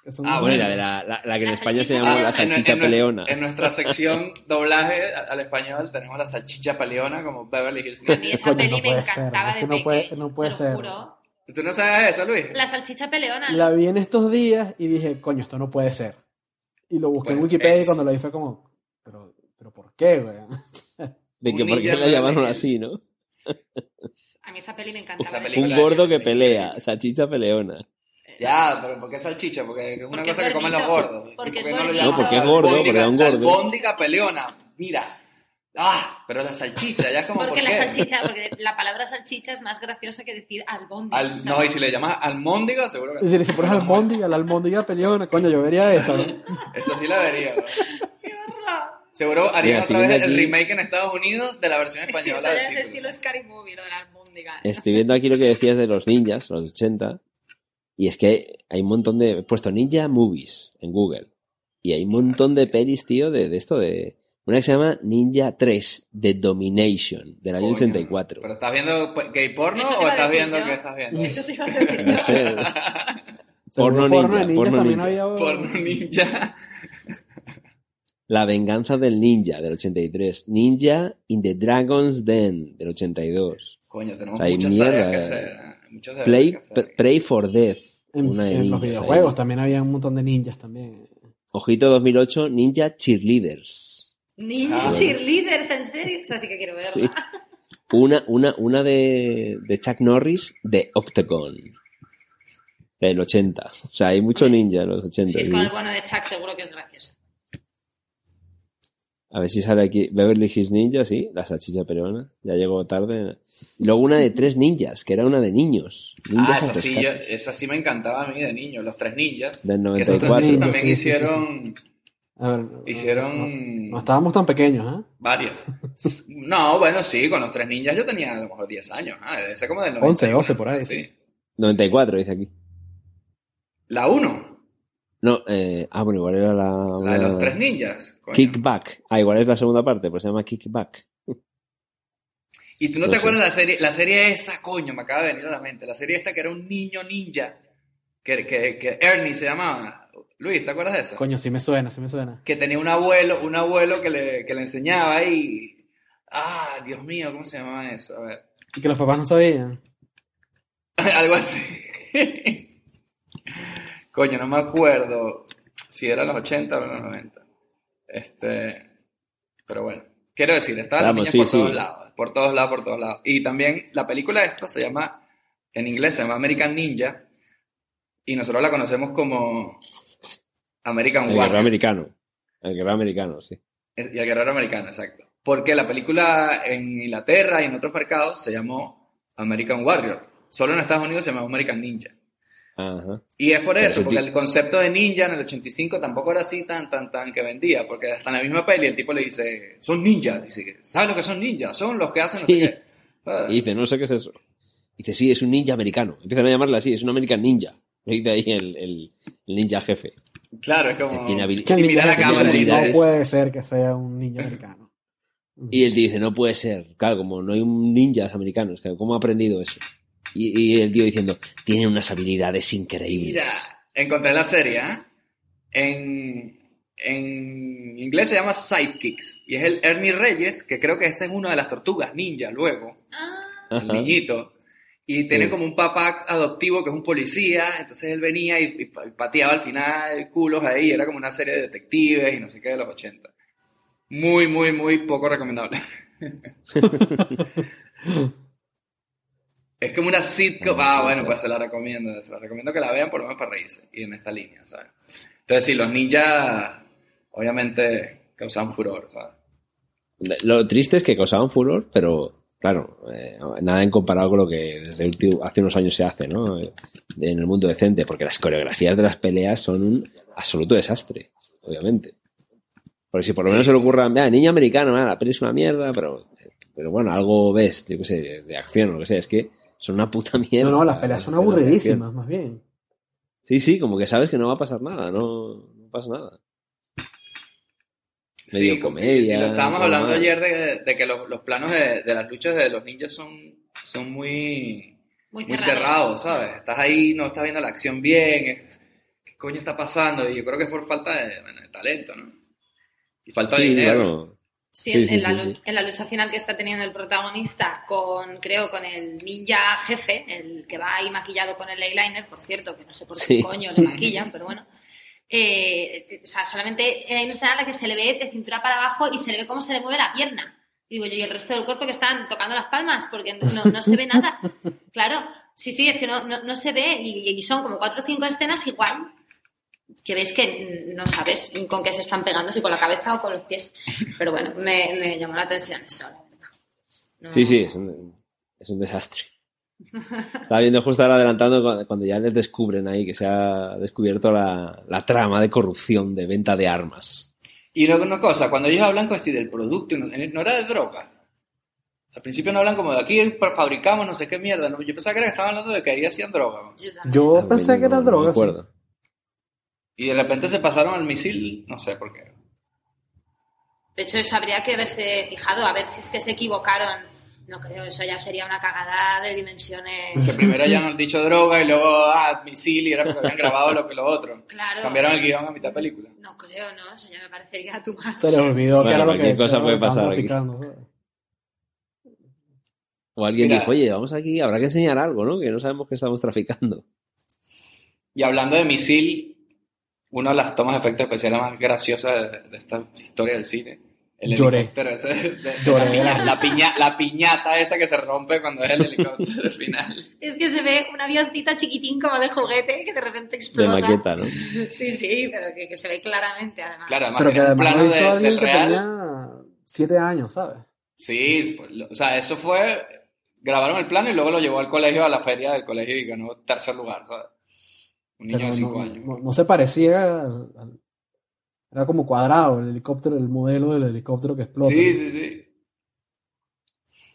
que son- Ah, Bueno, la, de la, la- la que en La España se salchicha llama la salchicha en, en- peleona. En nuestra sección doblaje al español tenemos la salchicha peleona como Beverly Hills A mí esa peli no me ser, encantaba es de que no puede- no puede te lo ser. juro. ¿Tú no sabes eso, Luis? La salchicha peleona. La vi en estos días y dije, coño, esto no puede ser. Y lo busqué en Pues Wikipedia es- y cuando lo vi fue como, pero, pero ¿por qué, güey? De que por qué la llamaron así, ¿no? A mí esa peli me encantaba. Un gordo que pelea, salchicha peleona. Ya, pero ¿por qué salchicha? Porque es una Porque cosa es que comen los gordos. Porque ¿Y es por qué no lo No, porque es gordo, porque era un gordo. albóndiga peleona. Mira. Ah, pero la salchicha, ya es como Porque ¿por la qué? salchicha, porque la palabra salchicha es más graciosa que decir albóndiga. Al- no, y si le llamas almóndiga, seguro que Es si pones almóndiga, la almóndiga peleona, coño, yo vería esa, ¿no? Eso sí la vería. ¿no? Seguro harían Mira, otra vez el remake en Estados Unidos de la versión española. Eso es estilo Scary Movie, lo albóndiga. Estoy viendo aquí lo que decías de los ninjas, los 80. Y es que hay un montón de. He puesto Ninja Movies en Google. Y hay un montón de pelis, tío, de, de esto de. Una que se llama Ninja 3, The Domination, del año Coño, 84. ¿Pero estás viendo gay porno o estás viendo qué estás viendo? Eso te iba a decir No sé. Porno también ninja. había... Porno ninja. La venganza del ninja, del 83. Ninja in the Dragon's Den, del 82. Coño, tenemos O sea, hay muchas mierda, tareas que hacer. Muchas tareas Play, que hacer. Pray for Death. En, una de en los ninjas ahí. videojuegos también había un montón de ninjas también. Ojito 2008, Ninja Cheerleaders. Ninja Ah. cheerleaders, ¿en serio? Eso sí que quiero verla. Sí. Una, una, una de, de Chuck Norris de Octagon. Del 80. O sea, hay mucho ninja en los 80. Si es sí. con el bueno de Chuck, seguro que es gracioso. A ver si sale aquí. Beverly Hills Ninja, sí. La salchicha peruana. Ya llegó tarde. Y luego una de tres ninjas, que era una de niños. Ninjas Ah, esa sí, yo- esa sí me encantaba a mí de niño, los tres ninjas. Del Que esos tres 94. ninjas también sí, sí, sí. hicieron A ver, Hicieron- No, no estábamos tan pequeños, ¿eh? varios. No, bueno, sí, con los tres ninjas yo tenía a lo mejor 10 años. Ah, ese como del 11, 91, 12 por ahí, Sí. 94, dice aquí. La 1, No, eh, ah, bueno, igual era la. la de los tres ninjas. coño. Kickback. Ah, igual es la segunda parte, pues se llama Kickback. Y tú no No te sé. acuerdas de la serie, la serie esa, coño, me acaba de venir a la mente. La serie esta que era un niño ninja, que, que, que Ernie se llamaba. Luis, ¿te acuerdas de esa? Coño, sí me suena, sí me suena. Que tenía un abuelo, un abuelo que le, que le enseñaba y... Ah, Dios mío, ¿cómo se llamaba eso? A ver. Y que los papás no sabían. Algo así. Coño, no me acuerdo si era los 80 o los 90. Este, pero bueno, quiero decir, estaban las Vamos, niñas sí, por sí. todos lados, por todos lados, por todos lados. Y también la película esta se llama, en inglés se llama American Ninja, y nosotros la conocemos como American El guerrero Warrior. americano. El guerrero americano, sí. Y el guerrero americano, exacto. Porque la película en Inglaterra y en otros mercados se llamó American Warrior. Solo en Estados Unidos se llamó American Ninja. Ajá. Y es por eso, porque el concepto de ninja en el 85 tampoco era así tan, tan, tan que vendía, porque hasta en la misma peli el tipo le dice, son ninjas, dice, ¿sabes lo que son ninjas? Son los que hacen no Sí. sé qué. Ah, Y dice, no sé qué es eso. Dice, sí, es un ninja americano. Empiezan a llamarle así, es un American Ninja. Lo dice ahí el, el- el ninja jefe. Claro, es como... Tiene habil- Y mira ninja la cámara y no puede ser que sea un niño americano. Y él dice, no puede ser. Claro, como no hay un ninjas americanos, ¿cómo ha aprendido eso? Y, y el tío diciendo, tiene unas habilidades increíbles. Mira, encontré la serie, ¿eh? En, en inglés se llama Sidekicks, y es el Ernie Reyes, que creo que ese es uno de las tortugas ninja luego. Ah, el niñito. Y tiene Sí. como un papá adoptivo que es un policía, entonces él venía y, y pateaba al final culos ahí, era como una serie de detectives y no sé qué de los 80. Muy, muy, muy poco recomendable. es como una sitcom. Ah, bueno, pues se la recomiendo, se la recomiendo que la vean por lo menos para reírse y en esta línea, ¿sabes? Entonces sí, los ninjas obviamente causan furor, ¿sabes? Lo triste es que causaban furor, pero claro, eh, nada en comparado con lo que desde hace unos años se hace, ¿no? En el mundo decente, porque las coreografías de las peleas son un absoluto desastre, obviamente. Porque si por lo menos se le ocurra, mira, niño americano, mira, la peli es una mierda, pero, pero bueno, algo ves, yo qué sé, de, de acción o lo que sea, es que son una puta mierda. No, no, las peleas son Las aburridísimas, más bien. Sí, sí, como que sabes que no va a pasar nada, no, no pasa nada. Medio Sí, comedia. Y lo estábamos hablando ayer de, de que los, los planos de, de las luchas de los ninjas son, son muy, muy, muy cerrado. cerrados, ¿sabes? Estás ahí, no estás viendo la acción bien, es- ¿qué coño está pasando? Y yo creo que es por falta de, bueno, de talento, ¿no? Y falta de Sí, dinero. claro. Sí, Sí, en, sí, en la, sí, lu- sí. en la lucha final que está teniendo el protagonista con, creo, con el ninja jefe, el que va ahí maquillado con el eyeliner, por cierto, que no sé por qué coño le maquillan, pero bueno. Eh, o sea, solamente hay una escena en la que se le ve de cintura para abajo y se le ve cómo se le mueve la pierna. Digo yo, y el resto del cuerpo que están tocando las palmas, porque no, no se ve nada. Claro, sí, sí, es que no, no, no se ve y, y son como cuatro o cinco escenas igual que ves que no sabes con qué se están pegando, si con la cabeza o con los pies. Pero bueno, me, me llamó la atención eso, la verdad. No- Sí, sí, es un, es un desastre. Estaba viendo justo ahora adelantando cu- cuando ya les descubren ahí que se ha descubierto la, la trama de corrupción de venta de armas. Y luego una cosa, cuando ellos hablan pues, sí, del producto, no, era de droga. Al principio no hablan como de aquí fabricamos no sé qué mierda. ¿no? Yo pensaba que era que estaban hablando de que ahí hacían droga. ¿no? Yo. Yo pensé que era no- no me droga. sí. acuerdo. Y de repente se pasaron al misil, no sé por qué. De hecho, eso habría que haberse fijado, a ver si es que se equivocaron No creo, eso ya sería una cagada de dimensiones. Que primero ya han dicho droga y luego, ah, misil y era porque habían grabado lo que lo otro. Claro. Cambiaron el guion a mitad película. No creo, ¿no? Eso ya me parecería tu más. Se les olvidó que Bueno, era lo que cosa puede que pasar. O alguien Mira. dijo, oye, vamos aquí, habrá que enseñar algo, ¿no? Que no sabemos que estamos traficando. Y hablando de misil, una de las tomas de efectos especiales más graciosas de, de esta historia del cine. El Lloré. helicóptero ese de- de- Lloré la, de la piña- la, piña- la piñata esa que se rompe cuando es el helicóptero al final. Es que se ve un avioncito chiquitín como de juguete que de repente De explota. maqueta, ¿no? Sí, sí, pero que, que se ve claramente además. Claro, además Pero que además plano lo hizo de- alguien del que real. tenía siete años, ¿sabes? Sí, pues, lo- o sea, eso fue. Grabaron el plano y luego lo llevó al colegio, a la feria del colegio y ganó tercer lugar, ¿sabes? Un niño de 5 no, años. no- no se parecía al- al- Era como cuadrado el helicóptero, el modelo del helicóptero que explota. Sí, sí, sí.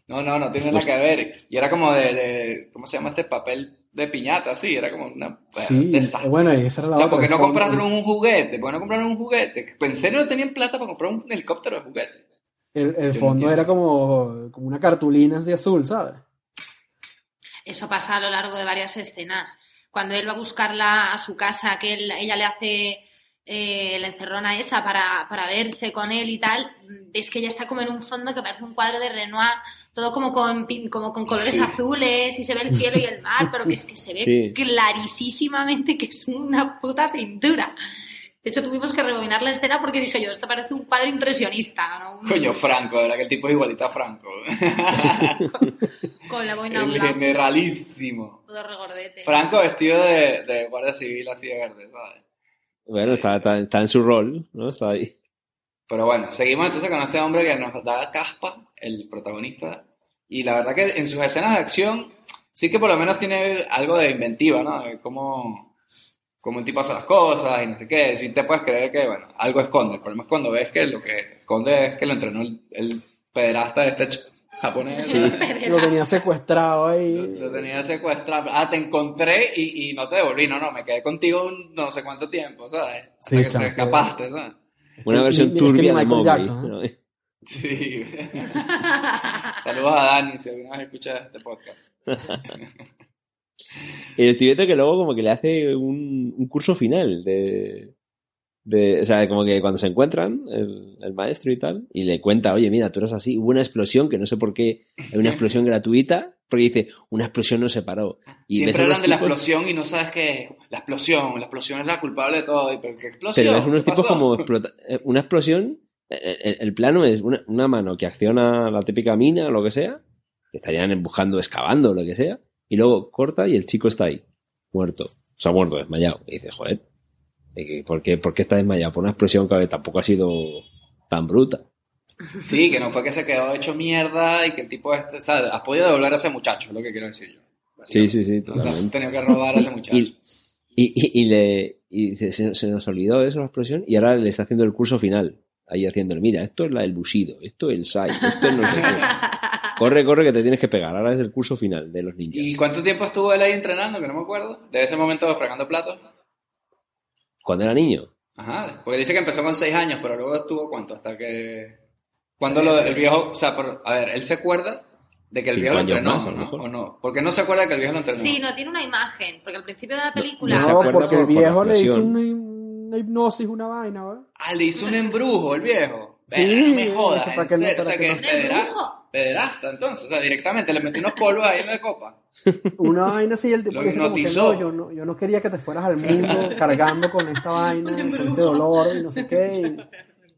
No, no, no tiene nada que ver. Y era como de, de- ¿cómo se llama este papel de piñata? Sí, era como una... Sí, desastre. bueno, y esa era la O sea, otra, ¿por qué no el compraron un juguete? ¿Por qué no compraron un juguete? Pensé que no tenían plata para comprar un helicóptero de juguete. El, fondo era como, como una cartulina así azul, ¿sabes? Eso pasa a lo largo de varias escenas. Cuando él va a buscarla a su casa, que él- ella le hace eh, la encerrona esa para, para verse con él y tal, ves que ella está como en un fondo que parece un cuadro de Renoir, todo como con, como con colores Sí. azules y se ve el cielo y el mar, pero que es que se ve Sí. clarísimamente que es una puta pintura. De hecho, tuvimos que rebobinar la escena porque dije yo, esto parece un cuadro impresionista, ¿no? Coño, Franco, verdad que el tipo es igualito a Franco. con la boina el blanca, generalísimo. todo regordete. Franco vestido de, de guardia civil así de verde, ¿sabes? Bueno, está, está, está en su rol, ¿no? Está ahí. Pero bueno, seguimos entonces con este hombre que nos da caspa, el protagonista. Y la verdad que en sus escenas de acción sí que por lo menos tiene algo de inventiva, ¿no? De cómo, cómo el tipo hace las cosas y no sé qué. Sí te puedes creer que, bueno, algo esconde. El problema es cuando ves que lo que esconde es que lo entrenó el, el pederasta de este japonés. Lo tenía secuestrado ahí. lo tenía secuestrado. Ah, te encontré y, y no te devolví. No, no, me quedé contigo un no sé cuánto tiempo, ¿sabes? Hasta Sí, que te escapaste, ¿sabes? Una versión turbia de Michael Mowgli. Jackson. Sí. Saludos a Dani si alguna vez escucha este podcast. Y estoy viendo que luego como que le hace un, un curso final de, de... O sea, como que cuando se encuentran, el, el maestro y tal, y le cuenta, oye, mira, tú eres así, hubo una explosión, que no sé por qué, hay una explosión gratuita, porque dice, una explosión no se paró. Y Siempre hablan de la explosión y no sabes qué es. La explosión, la explosión es la culpable de todo. ¿Y ¿Pero qué explosión? Pero ves unos ¿Qué tipos pasó? como explota- eh, una explosión, eh, el, el plano es una, una mano que acciona la típica mina o lo que sea, que estarían buscando, excavando o lo que sea, y luego corta y el chico está ahí, muerto. O sea, muerto, desmayado. Y dices, joder, ¿y qué- ¿por qué, ¿por qué está desmayado? Por una explosión que tampoco ha sido tan bruta. Sí, que no fue que se quedó hecho mierda y que el tipo este, ¿sabes? Has podido devolver a ese muchacho, es lo que quiero decir yo. Sí, sí, sí, Has totalmente. tenido que robar a ese muchacho. Y, y, y- y le se, se nos olvidó eso, la explosión, y ahora le está haciendo el curso final. Ahí haciéndole, mira, esto es la del busido, esto es el sai, esto es no sé qué. Corre, corre, que te tienes que pegar. Ahora es el curso final de los ninjas. ¿Y cuánto tiempo estuvo él ahí entrenando? Que no me acuerdo. De ese momento fregando platos. Cuando era niño. Ajá, porque dice que empezó con seis años, pero luego estuvo cuánto, hasta que... Cuando lo, el viejo, o sea, por- a ver, él se acuerda de que el viejo lo entrenó, más, ¿no? ¿O no? ¿Por qué no se acuerda que el viejo lo entrenó? Sí, no tiene una imagen, porque al principio de la película... no se No, acuerda porque el por viejo le hizo una, una hipnosis, una vaina, ¿verdad? Ah, le hizo un embrujo el viejo. Sí, no me jodas, en que serio, o para sea que que no- es ¿Un pederasta, pederasta, entonces, o sea, directamente le metió unos polvos ahí en la copa. Una vaina así, el tipo Lo que hipnotizó. no, yo no, yo no quería que te fueras al mundo cargando con esta vaina, con este dolor y no sé qué,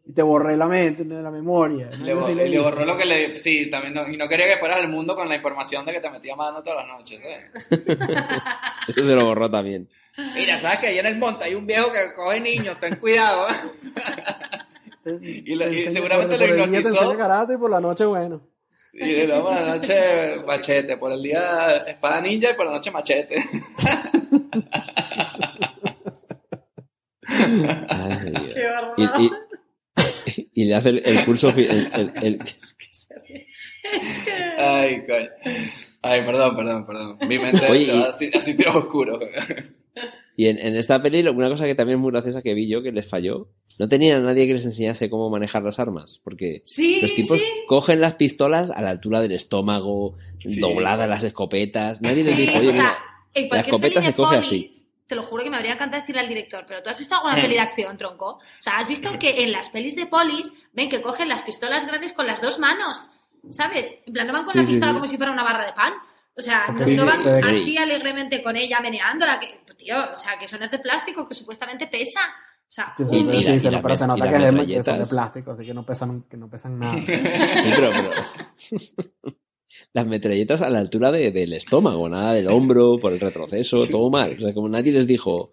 y, y te borré la mente, la memoria. ¿no? Le, borró, le dice. borró lo que le... Sí, también, no, y no quería que fueras al mundo con la información de que te metía mano todas las noches, ¿sabes? Eso se lo borró también. Mira, ¿sabes que allá en el monte hay un viejo que coge niños? Ten cuidado. Te- y lo- te y enseña- seguramente por lo el día te hipnotizó. karate y por la noche, bueno. Y luego por la noche machete, por el día espada ninja y por la noche machete. Ay, Dios. y, y- y le hace el, el curso. fi- el- el- el- Ay, coño. Ay, perdón, perdón, perdón. Mi mente Oye, se va y- así, así de oscuro. Y en, en esta peli, una cosa que también es muy graciosa que vi yo, que les falló, no tenían a nadie que les enseñase cómo manejar las armas, porque Sí, los tipos sí. cogen las pistolas a la altura del estómago, Sí. dobladas las escopetas, nadie les dijo, oye, o sea, mira, cualquier escopeta se de coge polis, así. Te lo juro que me habría encantado decirle al director, pero ¿tú has visto alguna Mm. peli de acción, tronco? O sea, ¿has visto que en las pelis de polis ven que cogen las pistolas grandes con las dos manos? ¿Sabes? En plan, no van con Sí, la sí, pistola sí. como si fuera una barra de pan. O sea, no, no van sí. así alegremente con ella meneándola. Que, tío, o sea, que eso no es de plástico, que supuestamente pesa. O sea, Sí, pero sí, se la pero nota las que, es de, que son de metralletas. plástico, así que no pesan, que no pesan nada. Sí, pero, pero- las metralletas a la altura de- del estómago, nada del hombro, por el retroceso, todo mal. O sea, como nadie les dijo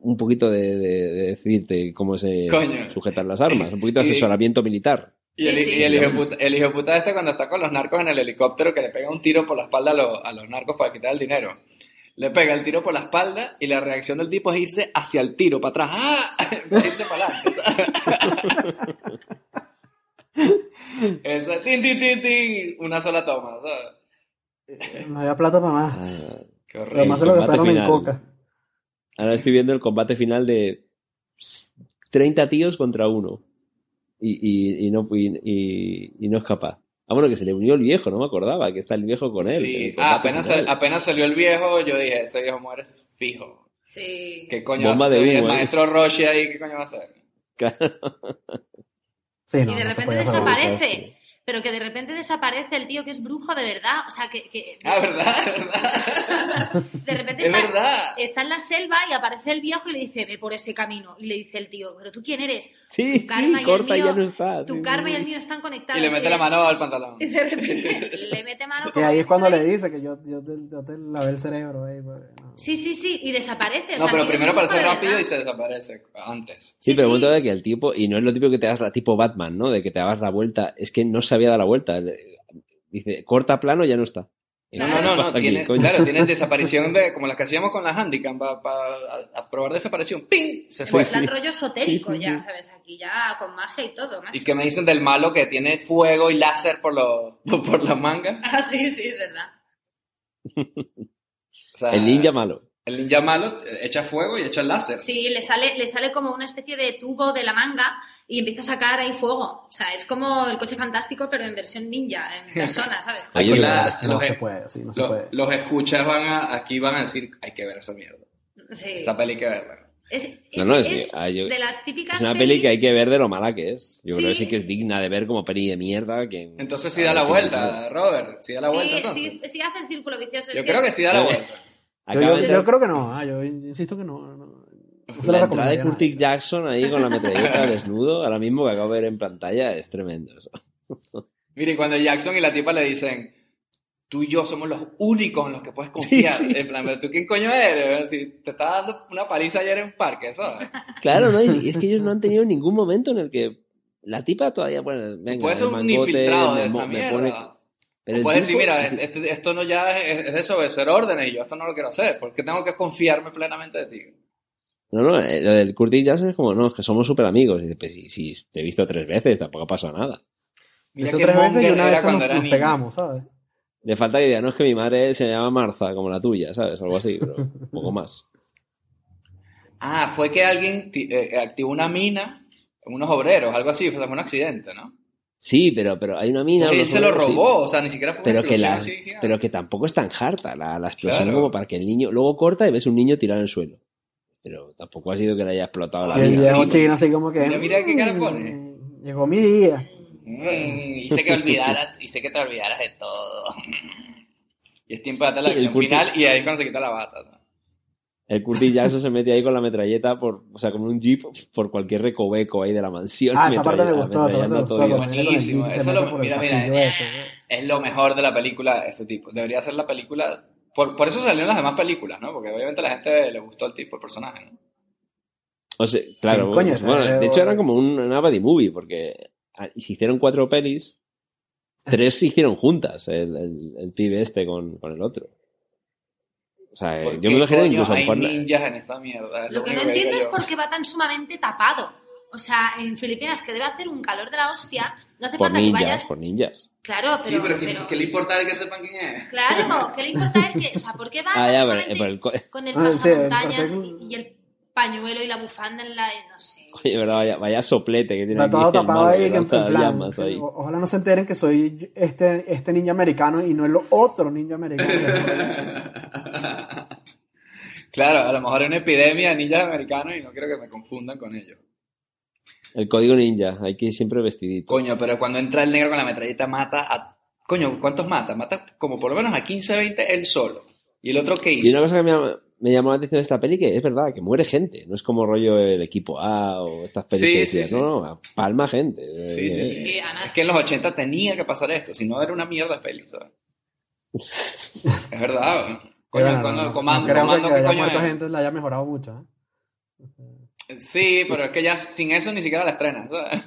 un poquito de, de- de decirte cómo se Coño. sujetan las armas, un poquito de asesoramiento militar. Y el, Sí, sí. y el hijo de puta, el hijo puta este cuando está con los narcos en el helicóptero que le pega un tiro por la espalda a, los- a los narcos para quitar el dinero. Le pega el tiro por la espalda y la reacción del tipo es irse hacia el tiro, para atrás. ¡Ah! Irse para adelante. Esa, tin, tin, tin, tin, una sola toma, ¿sabes? No había plata para más. Ah, Pero horrible. más se lo gastaron en coca. ahora estoy viendo el combate final de 30 tíos contra uno. Y, y- y no, y, y- y no es capaz. Ah, bueno, que se le unió el viejo, no me acordaba, que está el viejo con él. Sí. Ah, apenas, sal- apenas salió el viejo, yo dije, este viejo muere fijo. sí. ¿Qué coño Bomba va a hacer? de el ¿eh? maestro Roshi ahí, ¿qué coño va a hacer? Sí, no, y de repente desaparece. Pero que de repente desaparece el tío que es brujo de verdad. O sea, que. que Ah, ¿verdad? ¿verdad? de repente Es está, verdad. está en la selva y aparece el viejo y le dice, ve por ese camino. Y le dice el tío, ¿pero tú quién eres? Sí, Tu karma sí, y corta el y mío, ya no está. Tu sí, karma sí, y el mío están conectados. Y le mete la mano al pantalón. Y de repente le mete mano como ahí es cuando le dice que yo, yo, te, yo te lavé el cerebro. ahí, pues, no. Sí, sí, sí, y desaparece. o No, sea, pero primero aparece rápido verdad. y se desaparece antes. Sí, Sí, pero el momento de que el tipo, y no es lo típico que te hagas la tipo Batman, ¿no? De que te hagas la vuelta, es que no se había dado la vuelta. Dice, corta plano, ya no está. No, Claro. no, no, ¿Qué no, claro, tiene desaparición de, como las que hacíamos con las handicam, para probar desaparición, ¡ping! Se fue. En plan rollo esotérico Sí, sí, ya, sí. ¿sabes? Aquí ya con magia y todo, macho. Y que me dicen del malo que tiene fuego y láser por, los por las mangas. Ah, sí, sí, es verdad. O sea, El ninja malo. El ninja malo eh, echa fuego y echa láser. Sí, le sale, le sale como una especie de tubo de la manga y empieza a sacar ahí fuego. O sea, es como el coche fantástico, pero en versión ninja, en persona, ¿sabes? Aquí la- No los, se puede, sí, no se los- puede. los escuchas van a, aquí van a decir, hay que ver esa mierda. Sí. Esa peli hay que verla. Es, No, es- no, es es que, ah, yo- de las típicas Es una pelis- peli que hay que ver de lo mala que es. Yo creo que Sí. que es digna de ver como peli de mierda. Que, Entonces sí da la vuelta. Robert. Sí da la sí, vuelta entonces. sí, sí hace el círculo vicioso. es Yo creo que sí da la vuelta. Yo, creo que no, ah, yo insisto que no. Se la la entrada de Curtis. Jackson ahí con la metralleta desnudo, ahora mismo que acabo de ver en pantalla, es tremendo. eso. Miren, cuando Jackson y la tipa le dicen, tú y yo somos los únicos en los que puedes confiar. Sí, sí. En plan, ¿pero ¿tú quién coño eres? Si te estaba dando una paliza ayer en un parque, ¿sabes? Claro, ¿no? Y es que ellos no han tenido ningún momento en el que la tipa todavía, bueno, venga, Puede ser un mangote, infiltrado me de me mierda. pone- Pero puedes tipo- decir, mira, este- esto no ya es, es desobedecer órdenes y yo esto no lo quiero hacer. porque tengo que confiarme plenamente de ti? No, no, eh, lo del Curtis Jackson es como, no, es que somos súper amigos. Y dice, pues si, si te he visto tres veces, tampoco ha pasado nada. Mira qué tres veces y una vez cuando nos, nos pegamos, ¿sabes? Le falta que diga, no es que mi madre se llama Marza, como la tuya, ¿sabes? Algo así, pero un poco más. Ah, fue que alguien ti- eh, activó una mina, unos obreros, algo así, fue un accidente, ¿no? Sí, pero, pero hay una mina. Entonces, él se lo sí. robó, o sea, ni siquiera fue una pero que, la, así, pero que tampoco es tan harta la, la explosión Claro. como para que el niño luego corta y ves un niño tirado en el suelo. Pero tampoco ha sido que le haya explotado la Y el vida. viejo sí. chino así como que... Mira, mira qué cara "Mm, pone". Llegó mi día. Mm, hice que olvidaras, hice que te olvidaras de todo. Y es tiempo de hacer la culto- final y ahí es cuando se quita la bata. ¿sabes? El Curtis Jackson se mete ahí con la metralleta, por, o sea, con un jeep por cualquier recoveco ahí de la mansión. Ah, esa parte me gustó, esa parte me gustó. Buenísimo, y eso lo- mira, mira, eh, ese, ¿no? Es lo mejor de la película, este tipo. Debería ser la película. Por, por eso salieron las demás películas, ¿no? Porque obviamente a la gente le gustó el tipo de personaje, ¿no? O sea, claro, coño, bueno, eh, de hecho era como un- una buddy movie, porque ah, se hicieron cuatro pelis, tres se hicieron juntas, el, el, el pibe este con, con el otro. O sea, ¿Por yo qué me imagino coño incluso hay ninjas en esta mierda. Es Lo que no entiendo es por qué va tan sumamente tapado. O sea, en Filipinas, que debe hacer un calor de la hostia, no hace por falta que vayas. por ninjas. Claro, pero... sí, pero, ¿qué, pero- qué le importa de que sepan quién es? Claro, ¿qué le importa él? Que, o sea, ¿por qué va Ah, ya, pero, solamente pero el co- con el Ah, sí, el pasamontañas y, el pañuelo y la bufanda en la... no sé. Oye, verdad, vaya, vaya soplete que tiene Está todo el tapado ahí, en plan, llamas ahí. o- ojalá no se enteren que soy este, este ninja americano y no el otro ninja americano. Claro, a lo mejor hay una epidemia de ninjas americanos y no quiero que me confundan con ellos. El código ninja, hay que ir siempre vestidito. Coño, pero cuando entra el negro con la metralleta mata a... Coño, ¿cuántos mata? Mata como por lo menos a 15, 20 él solo. ¿Y el otro qué Y hizo? una cosa que me, llama- me llamó la atención de esta peli que es verdad, que muere gente. No es como rollo el equipo A o estas pelis Sí, sí, sí. no, no, palma gente. Sí, sí, Eh, sí. Es que en los 80 tenía que pasar esto, si no era una mierda de peli, ¿sabes? es verdad. ¿eh? Coño, no, no, comando, no creo comando, que ¿qué haya coño muerto es? gente le haya mejorado mucho. ¿eh? Sí, pero es que ya sin eso ni siquiera la estrenas, ¿sabes?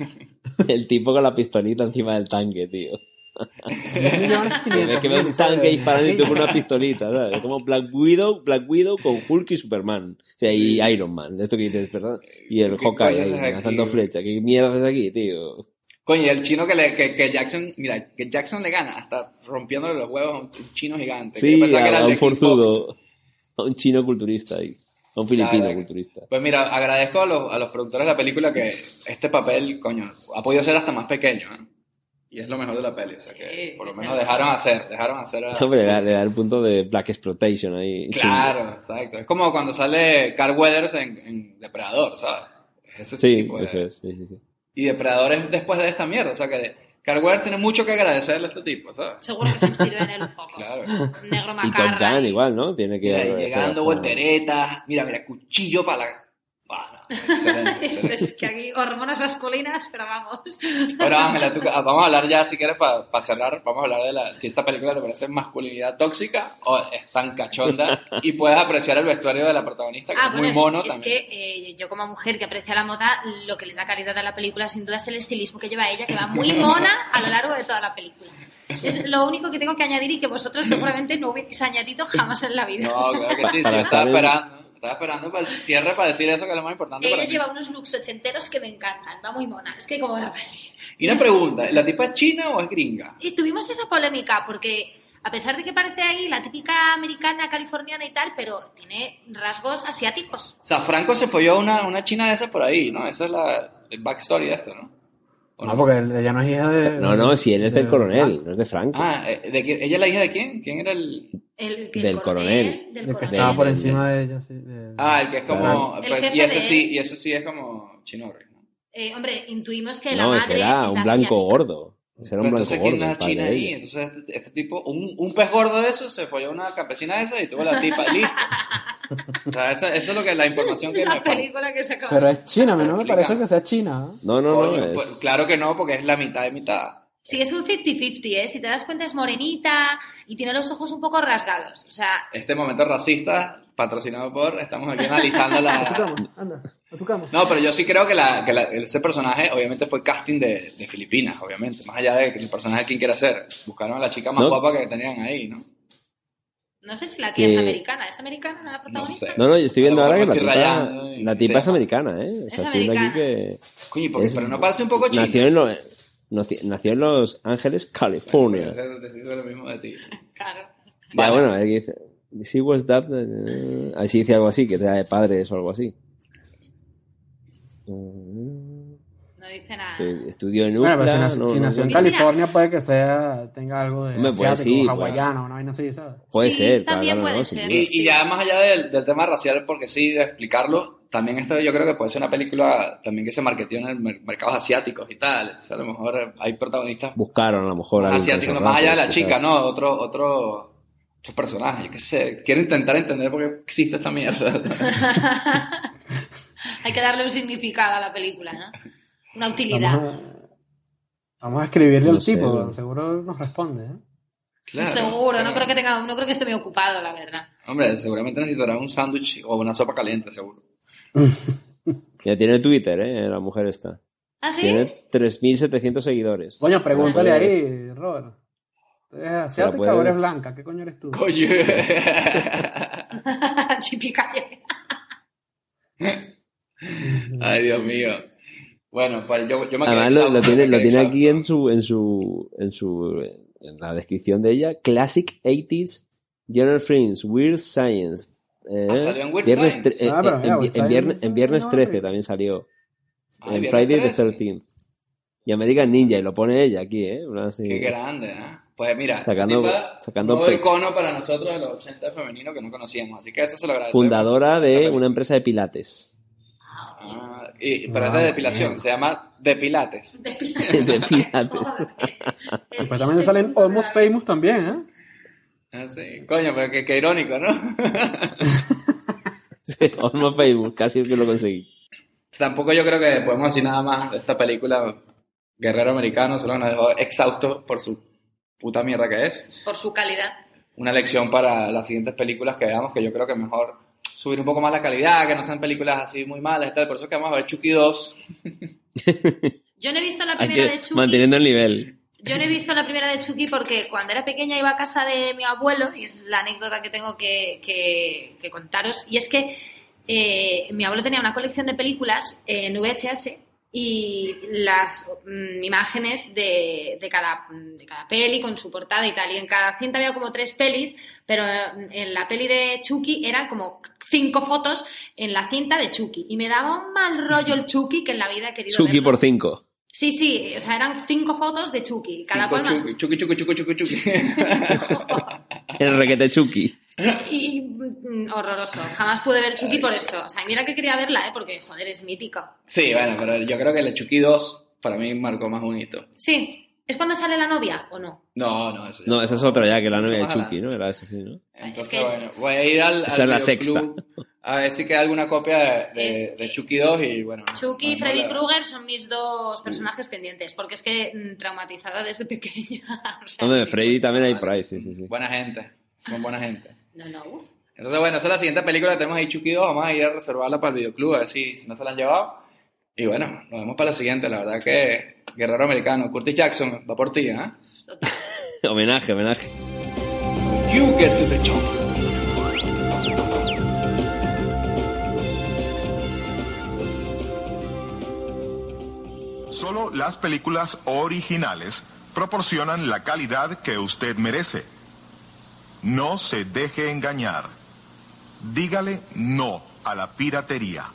El tipo con la pistolita encima del tanque, tío. 10 millones Que ves que ve un 500 tanque disparando y tú con una pistolita, ¿sabes? Como Black Widow, Black Widow con Hulk y Superman. O sea, y Iron Man, esto que dices, ¿verdad? Y el ¿Qué Hawkeye lanzando flecha. ¿Qué mierda haces aquí, tío? Coño, y el chino que, le, que, que Jackson, mira, que Jackson le gana hasta rompiéndole los huevos a un, chino gigante. que Sí, que a, era el a un forzudo, a un chino culturista ahí. A un filipino Claro. culturista. Pues mira, agradezco a los, a los productores de la película que este papel, coño, ha podido ser hasta más pequeño, ¿eh? Y es lo mejor de la peli, o sea que Sí, por lo menos dejaron hacer, dejaron hacer a... Hombre, le da, le da el punto de Black Exploitation ahí. Claro, exacto. Es como cuando sale Carl Weathers en, en Depredador, ¿sabes? Ese Sí, tipo de- eso es. Sí, sí, sí. Y Depredador es después de esta mierda, o sea que Carl Weathers tiene mucho que agradecerle a este tipo, ¿sabes? Seguro que se inspiró en él un poco. Claro. Negro Y Top macarra. Gun y- igual, ¿no? Tiene que... Mira, llegando volteretas, mira, mira, cuchillo para la... Excelente, Esto es que aquí hormonas masculinas, pero vamos. Bueno, Ángela, tú- ah, vamos a hablar ya, si quieres, para cerrar, vamos a hablar de la, si esta película te parece masculinidad tóxica o es tan cachonda y puedes apreciar el vestuario de la protagonista, que Ah, es bueno, muy es, mono es también. que eh, yo como mujer que aprecia la moda, lo que le da calidad a la película sin duda es el estilismo que lleva ella, que va muy mona a lo largo de toda la película. Es lo único que tengo que añadir y que vosotros seguramente no hubierais añadido jamás en la vida. No, claro que sí, estaba estar en- esperando. Estaba esperando para el cierre para decir eso que es lo más importante para Ella mí. lleva unos looks ochenteros que me encantan, va muy mona, es que como la peli. Y una pregunta, ¿la tipa es china o es gringa? Y tuvimos esa polémica porque a pesar de que parece ahí la típica americana, californiana y tal, pero tiene rasgos asiáticos. O sea, Franco se folló una, una china de esas por ahí, ¿no? Esa es la, el backstory de esto, ¿no? ¿O No, porque ella no es hija de. No, no, si él es del de- coronel, no es de Franco. Ah, eh, ¿de quién- ¿ella es la hija de quién? ¿Quién era el...? El, que el Del coronel. Del El que coronel. estaba por encima de ella, sí. de- Ah, el que es como... El pues, y ese sí, y ese sí es como chinorri, ¿no? Eh, hombre, intuimos que la no, madre era es un la blanco asiática. gordo. Ese era un blanco entonces, gordo. ¿quién es el la china ahí? Entonces, este, tipo, un, un pez gordo de eso se folló una campesina de esa y tuvo la tipa, listo. O sea, eso, eso es lo que la información que La me película que se acabó. Pero es china, no me parece que sea china. ¿eh? No, no, Coño, no. pues, Es... claro que no, porque es la mitad de mitad. Sí, es un 50-50, ¿eh? Si te das cuenta es morenita y tiene los ojos un poco rasgados. O sea, Este momento racista, patrocinado por, estamos aquí analizando la... No, pero yo sí creo que, la, que la- ese personaje obviamente fue casting de, de Filipinas, obviamente. Más allá de que el personaje quién quiere ser. Buscaron a la chica más No. guapa que tenían ahí, ¿no? no sé si la tía es americana. ¿Es americana la protagonista? sé. No, no, yo estoy viendo ahora que la tipa, la tipa es sepa. americana, ¿eh? O Es sea, estoy viendo aquí americana. que Coño, porque, Es- pero no parece un poco chico. nació en, lo- nació- nació en Los Ángeles, California. Decir lo mismo de ti. Claro. Ya, Vale. bueno, aquí dice, she was dubbed, eh, así dice algo así, que te da de padres o algo así. No dice nada. Estudió en Bueno, UCLA. pero si, nació- no, si no, nació en no. California, puede que sea tenga algo de Hombre, pues asiático, sí, hawaiano, una vaina así, ¿sabes? Puede Sí, ser, también claro, puede ser. Y, Sí. y ya más allá del, del tema racial, porque sí, de explicarlo, también esto yo creo que puede ser una película también que se marketeó en el mer- mercados asiáticos y tal. O sea, a lo mejor hay protagonistas Buscaron a lo mejor asiáticos, más allá de la chica. ¿no? Otro, otro, otro personaje, yo qué sé. Quiero intentar entender por qué existe esta mierda. Hay que darle un significado a la película, ¿no? Una utilidad. Vamos a, vamos a escribirle No al sé, tipo, no. seguro nos responde, ¿eh? Claro, Seguro, no creo que tenga, no creo que esté muy ocupado, la verdad. Hombre, seguramente necesitará un sándwich o una sopa caliente, seguro. Ya tiene Twitter, ¿eh? La mujer está. ¿Ah, sí? Tiene 3.700 seguidores. Coño, pregúntale ahí, Robert. ¿Eres asiática puedes- o eres blanca? ¿Qué coño eres tú? Coño. Chipicalle. Ay, Dios mío. Bueno, pues yo, yo me quedé Además lo, lo tiene, lo tiene aquí en su, en su, en su, en la descripción de ella. Classic 80s Genre Films, Weird Science. Eh, Ah, salió en Weird viernes Science. tre- eh, Ah, pero eh, mira, en, viernes, en viernes no, 13 no. también salió. Ah, en Friday the 13. 13th. Y American Ninja, y lo pone ella aquí, ¿eh? Una así- Qué grande, ¿eh? Pues mira, Sacando- tipa, sacando un nuevo pecho. icono para nosotros de los 80 femenino que no conocíamos, así que eso se lo agradecemos. fundadora de una empresa de pilates. Ah, y, pero es Ah, de depilación, bien. se llama Depilates. De De pilates. Pues también salen Almost Famous también, ¿eh? Ah, sí. Coño, pero qué, qué irónico, ¿no? Sí, Almost Facebook, casi que lo conseguí. Tampoco yo creo que podemos decir nada más de esta película Guerrero Americano, solo nos dejó exhaustos por su puta mierda que es. Por su calidad. Una lección para las siguientes películas que veamos, que yo creo que es mejor subir un poco más la calidad, que no sean películas así muy malas y tal. Por eso que vamos a ver Chucky 2. Yo no he visto la primera que de Chucky. manteniendo el nivel. Yo no he visto la primera de Chucky porque cuando era pequeña iba a casa de mi abuelo, y es la anécdota que tengo que, que- que contaros, y es que eh, mi abuelo tenía una colección de películas en VHS y las mm, imágenes de, de cada, de cada peli con su portada y tal, y en cada cinta había como tres pelis, pero en la peli de Chucky eran como cinco fotos en la cinta de Chucky, y me daba un mal rollo el Chucky que en la vida he querido Chucky verlo. por 5. Sí, sí, o sea, eran cinco fotos de Chucky, cada Cinco cual más. Chucky, Chucky, Chucky, Chucky, Chucky, Chucky. El requete Chucky. Y mm, horroroso. Jamás pude ver Chucky por eso. O sea, mira que quería verla, ¿eh? Porque, joder, es mítico. sí, bueno, pero yo creo que el Chucky 2 para mí marcó más bonito. Sí. ¿Es cuando sale la novia o no? No, no, eso ya No, esa es otra ya, que la novia de más Chucky. ¿no? Era esa, sí, ¿no? Entonces, Es que- bueno, voy a ir al, Esa al es la videoclub a ver si queda alguna copia de, de- Es- de Chucky 2 y bueno. Chucky y bueno, Freddy la- Krueger son mis dos personajes pendientes. Porque es que mm, traumatizada desde pequeña. o sea, Hombre, Freddy también hay por ahí, sí, sí, sí. Buena gente, son buena gente. No, no, uf. Entonces, bueno, esa es la siguiente película que tenemos ahí, Chucky 2. Vamos a ir a reservarla para el videoclub, a ver si, si no se la han llevado. Y bueno, nos vemos para la siguiente. La verdad que Guerrero Americano, Curtis Jackson, va por ti, ¿eh? homenaje, homenaje. You get to the chopper. Solo las películas originales proporcionan la calidad que usted merece. No se deje engañar. Dígale no a la piratería.